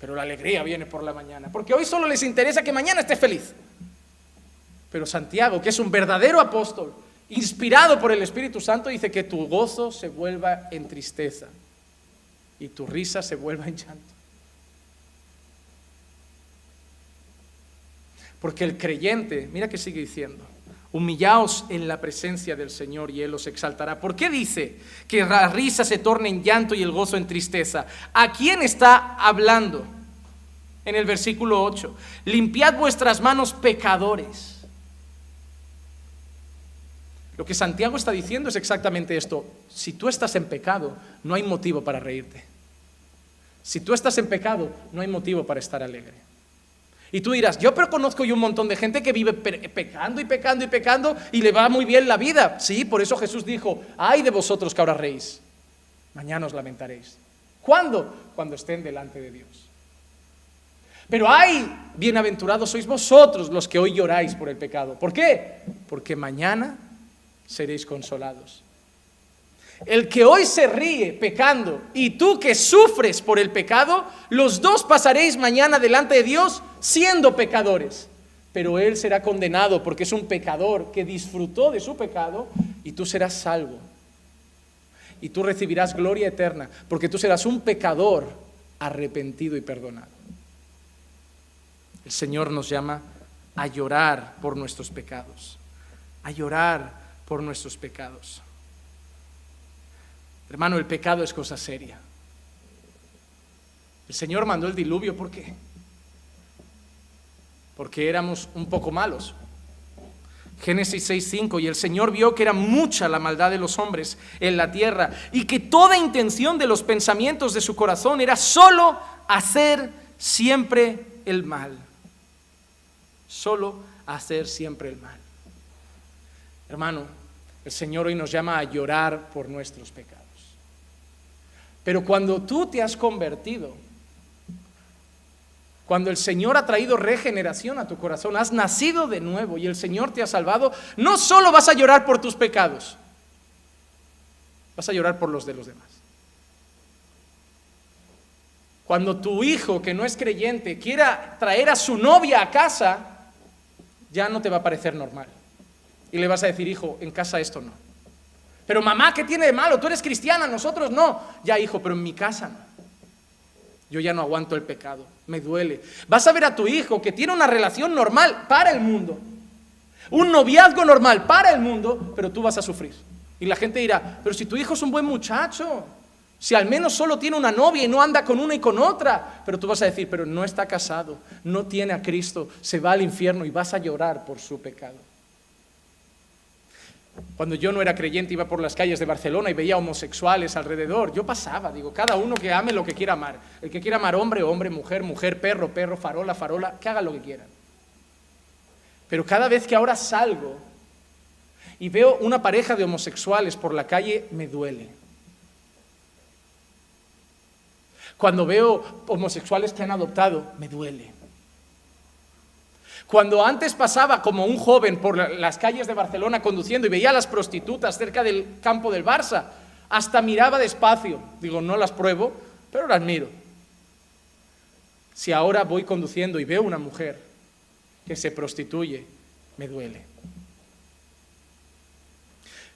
pero la alegría viene por la mañana. Porque hoy solo les interesa que mañana estés feliz. Pero Santiago, que es un verdadero apóstol, inspirado por el Espíritu Santo, dice que tu gozo se vuelva en tristeza y tu risa se vuelva en llanto. Porque el creyente, mira que sigue diciendo, Humillaos en la presencia del Señor y Él os exaltará. ¿Por qué dice que la risa se torne en llanto y el gozo en tristeza? ¿A quién está hablando? En el versículo 8. Limpiad vuestras manos pecadores. Lo que Santiago está diciendo es exactamente esto. Si tú estás en pecado, no hay motivo para reírte. Si tú estás en pecado, no hay motivo para estar alegre. Y tú dirás, yo pero conozco yo un montón de gente que vive pecando y pecando y pecando y le va muy bien la vida. Sí, por eso Jesús dijo, ay de vosotros que ahora reís, mañana os lamentaréis. ¿Cuándo? Cuando estén delante de Dios. Pero ay, bienaventurados sois vosotros los que hoy lloráis por el pecado. ¿Por qué? Porque mañana seréis consolados. El que hoy se ríe pecando y tú que sufres por el pecado, los dos pasaréis mañana delante de Dios siendo pecadores. Pero él será condenado porque es un pecador que disfrutó de su pecado y tú serás salvo. Y tú recibirás gloria eterna porque tú serás un pecador arrepentido y perdonado. El Señor nos llama a llorar por nuestros pecados, a llorar por nuestros pecados. Hermano, el pecado es cosa seria. El Señor mandó el diluvio, ¿por qué? Porque éramos un poco malos. Génesis 6:5, y el Señor vio que era mucha la maldad de los hombres en la tierra y que toda intención de los pensamientos de su corazón era solo hacer siempre el mal. Solo hacer siempre el mal. Hermano, el Señor hoy nos llama a llorar por nuestros pecados. Pero cuando tú te has convertido, cuando el Señor ha traído regeneración a tu corazón, has nacido de nuevo y el Señor te ha salvado, no solo vas a llorar por tus pecados, vas a llorar por los de los demás. Cuando tu hijo que no es creyente quiera traer a su novia a casa, ya no te va a parecer normal. Y le vas a decir, hijo, en casa esto no. Pero mamá, ¿qué tiene de malo? Tú eres cristiana, nosotros no. Ya, hijo, pero en mi casa no. Yo ya no aguanto el pecado, me duele. Vas a ver a tu hijo que tiene una relación normal para el mundo, un noviazgo normal para el mundo, pero tú vas a sufrir. Y la gente dirá, pero si tu hijo es un buen muchacho, Si al menos solo tiene una novia y no anda con una y con otra. Pero tú vas a decir, pero no está casado, no tiene a Cristo, se va al infierno y vas a llorar por su pecado. Cuando yo no era creyente iba por las calles de Barcelona y veía homosexuales alrededor. Yo pasaba, digo, cada uno que ame lo que quiera amar. El que quiera amar hombre, hombre, mujer, mujer, perro, perro, farola, farola, que haga lo que quieran. Pero cada vez que ahora salgo y veo una pareja de homosexuales por la calle, me duele. Cuando veo homosexuales que han adoptado, me duele. Cuando antes pasaba como un joven por las calles de Barcelona conduciendo y veía a las prostitutas cerca del campo del Barça, hasta miraba despacio. Digo, no las pruebo, pero las miro. Si ahora voy conduciendo y veo una mujer que se prostituye, me duele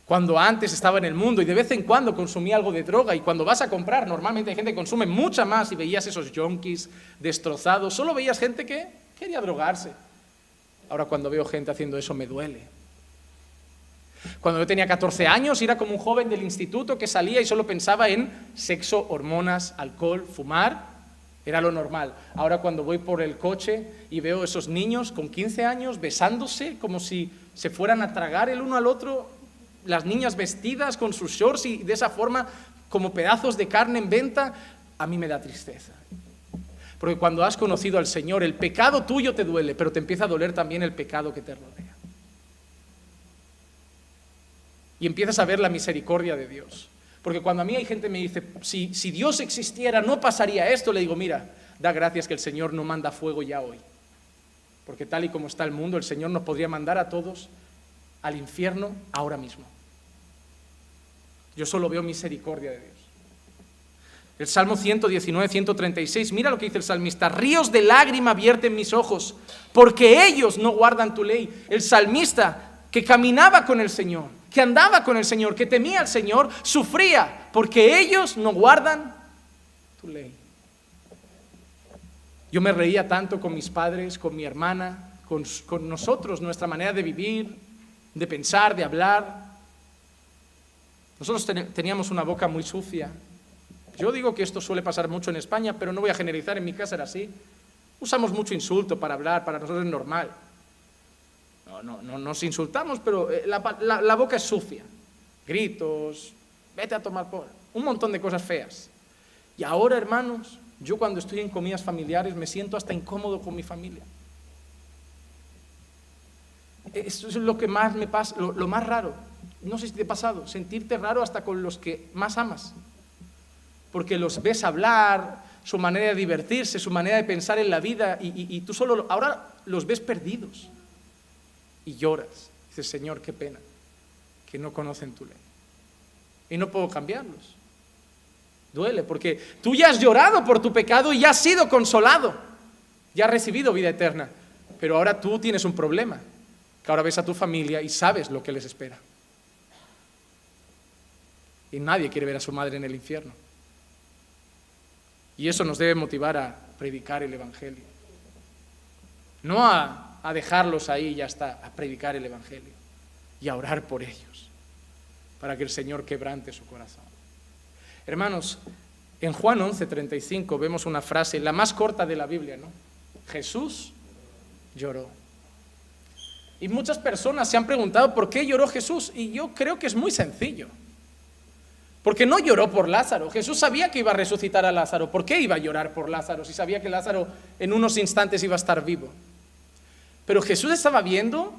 cuando antes estaba en el mundo y de vez en cuando consumía algo de droga y cuando vas a comprar, normalmente hay gente que consume mucha más y veías esos yonkis destrozados, solo veías gente que quería drogarse. Ahora cuando veo gente haciendo eso me duele. Cuando yo tenía 14 años era como un joven del instituto que salía y solo pensaba en sexo, hormonas, alcohol, fumar, era lo normal. Ahora cuando voy por el coche y veo esos niños con 15 años besándose como si se fueran a tragar el uno al otro, las niñas vestidas con sus shorts y de esa forma como pedazos de carne en venta, a mí me da tristeza. Porque cuando has conocido al Señor, el pecado tuyo te duele, pero te empieza a doler también el pecado que te rodea. Y empiezas a ver la misericordia de Dios. Porque cuando a mí hay gente que me dice, si, si Dios existiera, no pasaría esto, le digo, mira, da gracias que el Señor no manda fuego ya hoy. Porque tal y como está el mundo, el Señor nos podría mandar a todos al infierno ahora mismo. Yo solo veo misericordia de Dios. El Salmo 119, 136, mira lo que dice el salmista, ríos de lágrima vierten mis ojos, porque ellos no guardan tu ley. El salmista que caminaba con el Señor, que andaba con el Señor, que temía al Señor, sufría, porque ellos no guardan tu ley. Yo me reía tanto con mis padres, con mi hermana, con, con nosotros, nuestra manera de vivir, de pensar, de hablar. Nosotros teníamos una boca muy sucia. Yo digo que esto suele pasar mucho en España, pero no voy a generalizar, en mi casa era así. Usamos mucho insulto para hablar, para nosotros es normal. No, no, no nos insultamos, pero eh, la, boca es sucia. Gritos, vete a tomar por, un montón de cosas feas. Y ahora, hermanos, yo cuando estoy en comidas familiares me siento hasta incómodo con mi familia. Eso es lo que más me pasa, lo, más raro. No sé si te ha pasado, sentirte raro hasta con los que más amas. Porque los ves hablar, su manera de divertirse, su manera de pensar en la vida, y, tú solo, ahora los ves perdidos. Y lloras. Dices, Señor, qué pena, que no conocen tu ley. Y no puedo cambiarlos. Duele, porque tú ya has llorado por tu pecado y ya has sido consolado. Ya has recibido vida eterna. Pero ahora tú tienes un problema ahora ves a tu familia y sabes lo que les espera. Y nadie quiere ver a su madre en el infierno. Y eso nos debe motivar a predicar el Evangelio. No a, dejarlos ahí y ya está, a predicar el Evangelio y a orar por ellos, para que el Señor quebrante su corazón. Hermanos, en Juan 11:35 vemos una frase, la más corta de la Biblia, ¿no? Jesús lloró. Y muchas personas se han preguntado por qué lloró Jesús. Y yo creo que es muy sencillo. Porque no lloró por Lázaro. Jesús sabía que iba a resucitar a Lázaro. ¿Por qué iba a llorar por Lázaro si sabía que Lázaro en unos instantes iba a estar vivo? Pero Jesús estaba viendo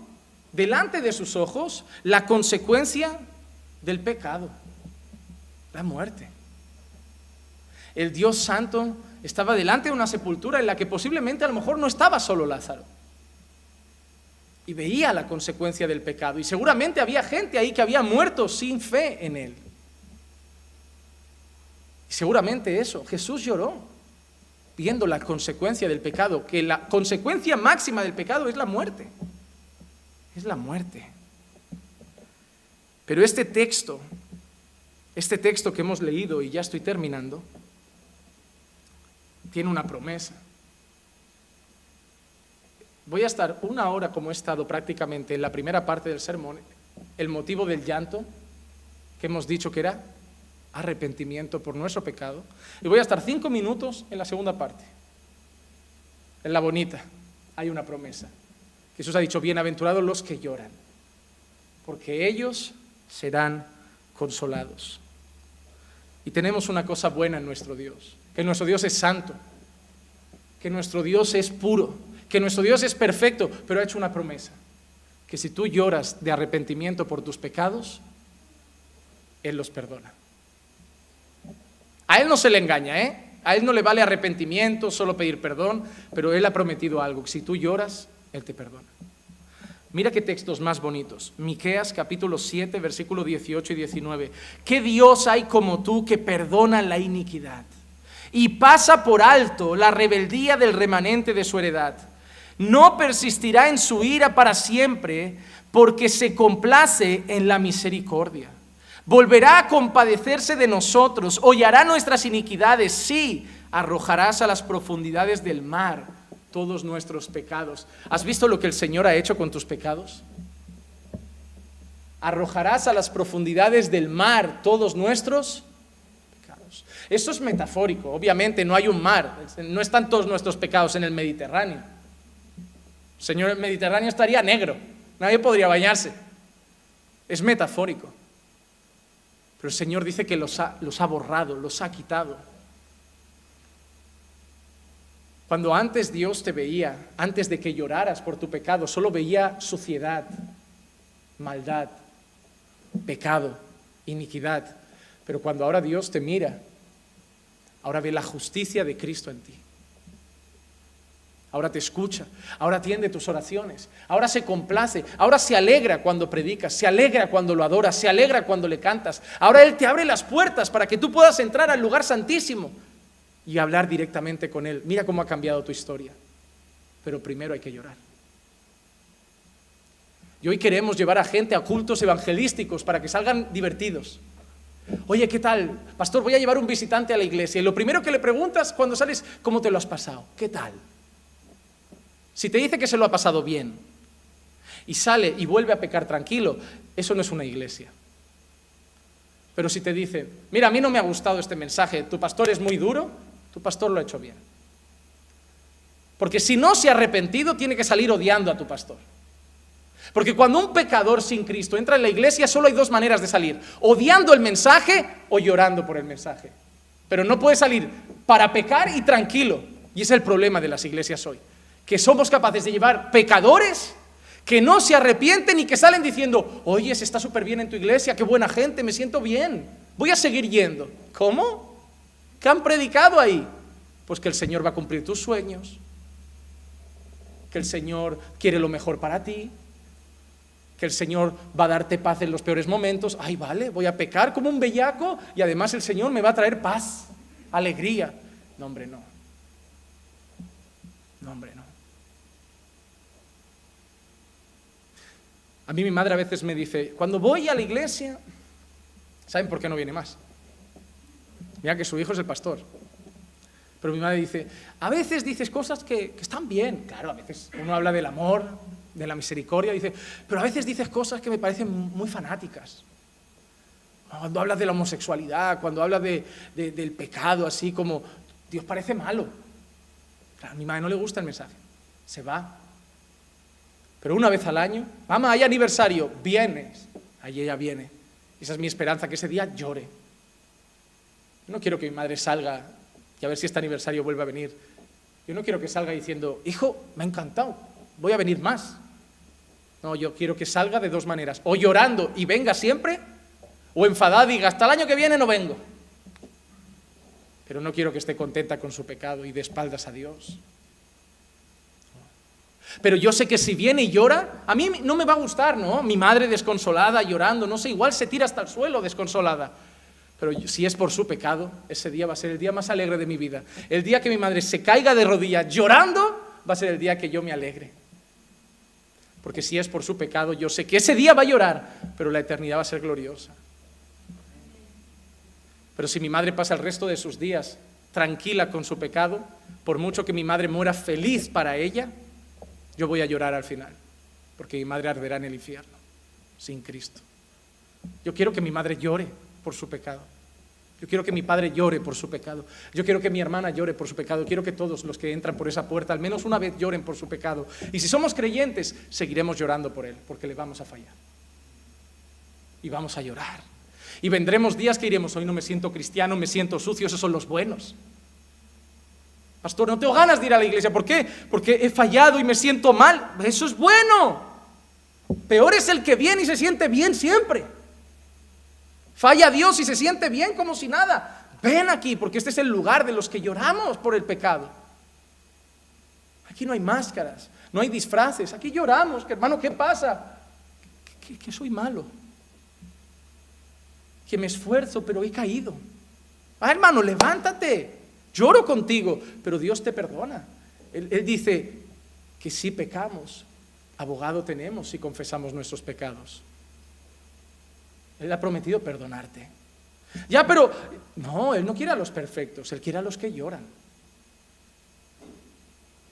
delante de sus ojos la consecuencia del pecado, la muerte. El Dios Santo estaba delante de una sepultura en la que posiblemente a lo mejor no estaba solo Lázaro y veía la consecuencia del pecado. Y seguramente había gente ahí que había muerto sin fe en él. Y seguramente eso, Jesús lloró viendo la consecuencia del pecado, que la consecuencia máxima del pecado es la muerte. Es la muerte. Pero este texto, este texto que hemos leído, y ya estoy terminando, tiene una promesa. Voy a estar una hora como he estado prácticamente en la primera parte del sermón, el motivo del llanto que hemos dicho que era arrepentimiento por nuestro pecado. Y voy a estar cinco minutos en la segunda parte. En la bonita hay una promesa. Jesús ha dicho, bienaventurados los que lloran, porque ellos serán consolados. Y tenemos una cosa buena en nuestro Dios, que nuestro Dios es santo, que nuestro Dios es puro, que nuestro Dios es perfecto, pero ha hecho una promesa, que si tú lloras de arrepentimiento por tus pecados, Él los perdona. A Él no se le engaña, ¿eh? A Él no le vale arrepentimiento, solo pedir perdón, pero Él ha prometido algo, si tú lloras, Él te perdona. Mira qué textos más bonitos. Miqueas capítulo 7, versículo 18 y 19. ¿Qué Dios hay como tú que perdona la iniquidad y pasa por alto la rebeldía del remanente de su heredad? No persistirá en su ira para siempre, porque se complace en la misericordia. Volverá a compadecerse de nosotros, hollará nuestras iniquidades, sí, arrojarás a las profundidades del mar todos nuestros pecados. ¿Has visto lo que el Señor ha hecho con tus pecados? Arrojarás a las profundidades del mar todos nuestros pecados. Eso es metafórico, obviamente no hay un mar, no están todos nuestros pecados en el Mediterráneo. Señor, el Mediterráneo estaría negro, nadie podría bañarse. Es metafórico. Pero el Señor dice que los ha, los ha borrado, los ha quitado. Cuando antes Dios te veía, antes de que lloraras por tu pecado, solo veía suciedad, maldad, pecado, iniquidad. Pero cuando ahora Dios te mira, ahora ve la justicia de Cristo en ti. Ahora te escucha, ahora atiende tus oraciones, ahora se complace, ahora se alegra cuando predicas, se alegra cuando lo adoras, se alegra cuando le cantas. Ahora Él te abre las puertas para que tú puedas entrar al lugar santísimo y hablar directamente con Él. Mira cómo ha cambiado tu historia. Pero primero hay que llorar. Y hoy queremos llevar a gente a cultos evangelísticos para que salgan divertidos. Oye, ¿qué tal? Pastor, voy a llevar un visitante a la iglesia. Y lo primero que le preguntas cuando sales, ¿cómo te lo has pasado? ¿Qué tal? Si te dice que se lo ha pasado bien y sale y vuelve a pecar tranquilo, eso no es una iglesia. Pero si te dice, mira, a mí no me ha gustado este mensaje, tu pastor es muy duro, tu pastor lo ha hecho bien. Porque si no se ha arrepentido, tiene que salir odiando a tu pastor. Porque cuando un pecador sin Cristo entra en la iglesia, solo hay dos maneras de salir. Odiando el mensaje o llorando por el mensaje. Pero no puede salir para pecar y tranquilo. Y es el problema de las iglesias hoy. Que somos capaces de llevar pecadores que no se arrepienten y que salen diciendo, oye, se está súper bien en tu iglesia, qué buena gente, me siento bien, voy a seguir yendo. ¿Cómo? ¿Qué han predicado ahí? Pues que el Señor va a cumplir tus sueños, que el Señor quiere lo mejor para ti, que el Señor va a darte paz en los peores momentos. Ay, vale, voy a pecar como un bellaco y además el Señor me va a traer paz, alegría. No, hombre, no. No, hombre, no. A mí mi madre a veces me dice, cuando voy a la iglesia, ¿saben por qué no viene más? Mira que su hijo es el pastor. Pero mi madre dice, a veces dices cosas que, están bien. Claro, a veces uno habla del amor, de la misericordia, dice, pero a veces dices cosas que me parecen muy fanáticas. Cuando hablas de la homosexualidad, cuando hablas del pecado, así como, Dios parece malo. a mi madre no le gusta el mensaje. Se va. Pero una vez al año, mamá, hay aniversario, vienes. Allí ella viene. Esa es mi esperanza, que ese día llore yo no quiero que mi madre salga y a ver si este aniversario vuelve a venir. Yo no quiero que salga diciendo, hijo, me ha encantado, voy a venir más. No, yo quiero que salga de dos maneras. O llorando y venga siempre, o enfadada y diga, hasta el año que viene no vengo. Pero no quiero que esté contenta con su pecado y de espaldas a Dios. Pero yo sé que si viene y llora, a mí no me va a gustar, ¿no? Mi madre desconsolada, llorando, no sé, igual se tira hasta el suelo desconsolada. Pero si es por su pecado, ese día va a ser el día más alegre de mi vida. El día que mi madre se caiga de rodillas llorando, va a ser el día que yo me alegre. Porque si es por su pecado, yo sé que ese día va a llorar, pero la eternidad va a ser gloriosa. Pero si mi madre pasa el resto de sus días tranquila con su pecado, por mucho que mi madre muera feliz para ella, yo voy a llorar al final, porque mi madre arderá en el infierno, sin Cristo. Yo quiero que mi madre llore por su pecado. Yo quiero que mi padre llore por su pecado. Yo quiero que mi hermana llore por su pecado. Quiero que todos los que entran por esa puerta al menos una vez lloren por su pecado. Y si somos creyentes, seguiremos llorando por él, porque le vamos a fallar. Y vamos a llorar. Y vendremos días que iremos, hoy no me siento cristiano, me siento sucio, esos son los buenos. Pastor, no tengo ganas de ir a la iglesia. ¿Por qué? Porque he fallado y me siento mal. Eso es bueno. Peor es el que viene y se siente bien siempre. Falla Dios y se siente bien como si nada. Ven aquí, porque este es el lugar de los que lloramos por el pecado. Aquí no hay máscaras, no hay disfraces, aquí lloramos. hermano, ¿qué pasa? Que, soy malo. Que me esfuerzo, pero he caído. Ah, hermano, levántate. Lloro contigo, pero Dios te perdona. Él, dice que si pecamos, abogado tenemos si confesamos nuestros pecados. Él ha prometido perdonarte. Ya, pero no, Él no quiere a los perfectos, Él quiere a los que lloran.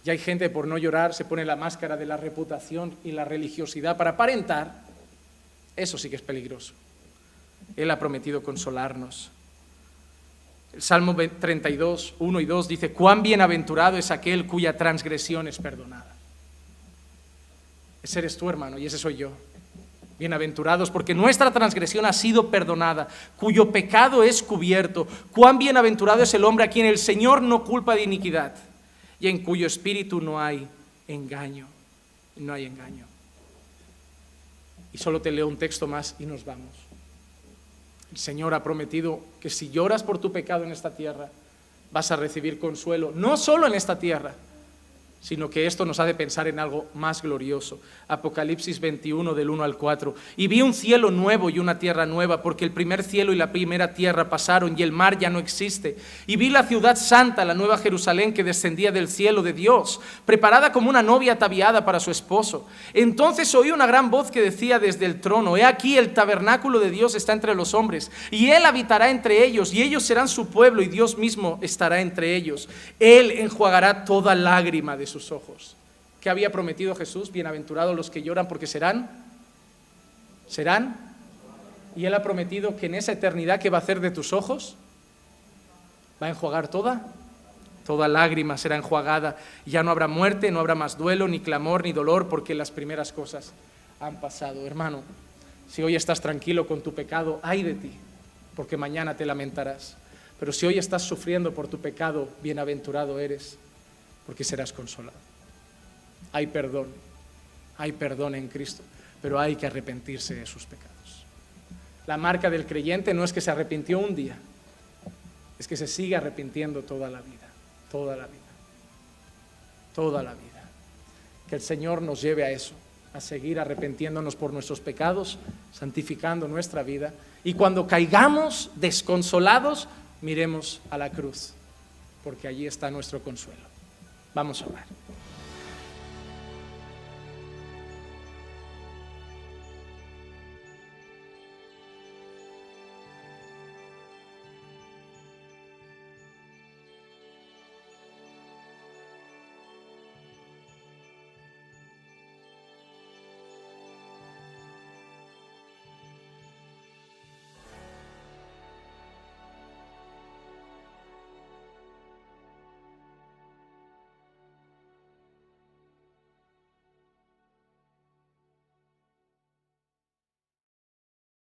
Y hay gente por no llorar se pone la máscara de la reputación y la religiosidad para aparentar. Eso sí que es peligroso. Él ha prometido consolarnos. El Salmo 32, 1 y 2 dice, cuán bienaventurado es aquel cuya transgresión es perdonada. Ese eres tú, hermano, y ese soy yo. Bienaventurados, porque nuestra transgresión ha sido perdonada, cuyo pecado es cubierto. Cuán bienaventurado es el hombre a quien el Señor no culpa de iniquidad y en cuyo espíritu no hay engaño. No hay engaño. Y solo te leo un texto más y nos vamos. El Señor ha prometido que si lloras por tu pecado en esta tierra, vas a recibir consuelo, no solo en esta tierra, sino que esto nos ha de pensar en algo más glorioso. Apocalipsis 21 del 1 al 4. Y vi un cielo nuevo y una tierra nueva, porque el primer cielo y la primera tierra pasaron y el mar ya no existe. Y vi la ciudad santa, la nueva Jerusalén, que descendía del cielo de Dios, preparada como una novia ataviada para su esposo. Entonces oí una gran voz que decía desde el trono, He aquí el tabernáculo de Dios está entre los hombres, y Él habitará entre ellos, y ellos serán su pueblo, y Dios mismo estará entre ellos. Él enjuagará toda lágrima de sus ojos. ¿Qué había prometido Jesús? Bienaventurados los que lloran porque serán. ¿Serán? Y Él ha prometido que en esa eternidad que va a hacer de tus ojos, va a enjuagar toda. Toda lágrima será enjuagada. Ya no habrá muerte, no habrá más duelo, ni clamor, ni dolor, porque las primeras cosas han pasado. Hermano, si hoy estás tranquilo con tu pecado, ay de ti, porque mañana te lamentarás. Pero si hoy estás sufriendo por tu pecado, bienaventurado eres porque serás consolado. Hay perdón, hay perdón en Cristo, pero hay que arrepentirse de sus pecados. La marca del creyente no es que se arrepintió un día, es que se sigue arrepintiendo toda la vida, toda la vida, toda la vida. Que el Señor nos lleve a eso, a seguir arrepintiéndonos por nuestros pecados, santificando nuestra vida. Y cuando caigamos desconsolados, miremos a la cruz, porque allí está nuestro consuelo. Vamos a orar.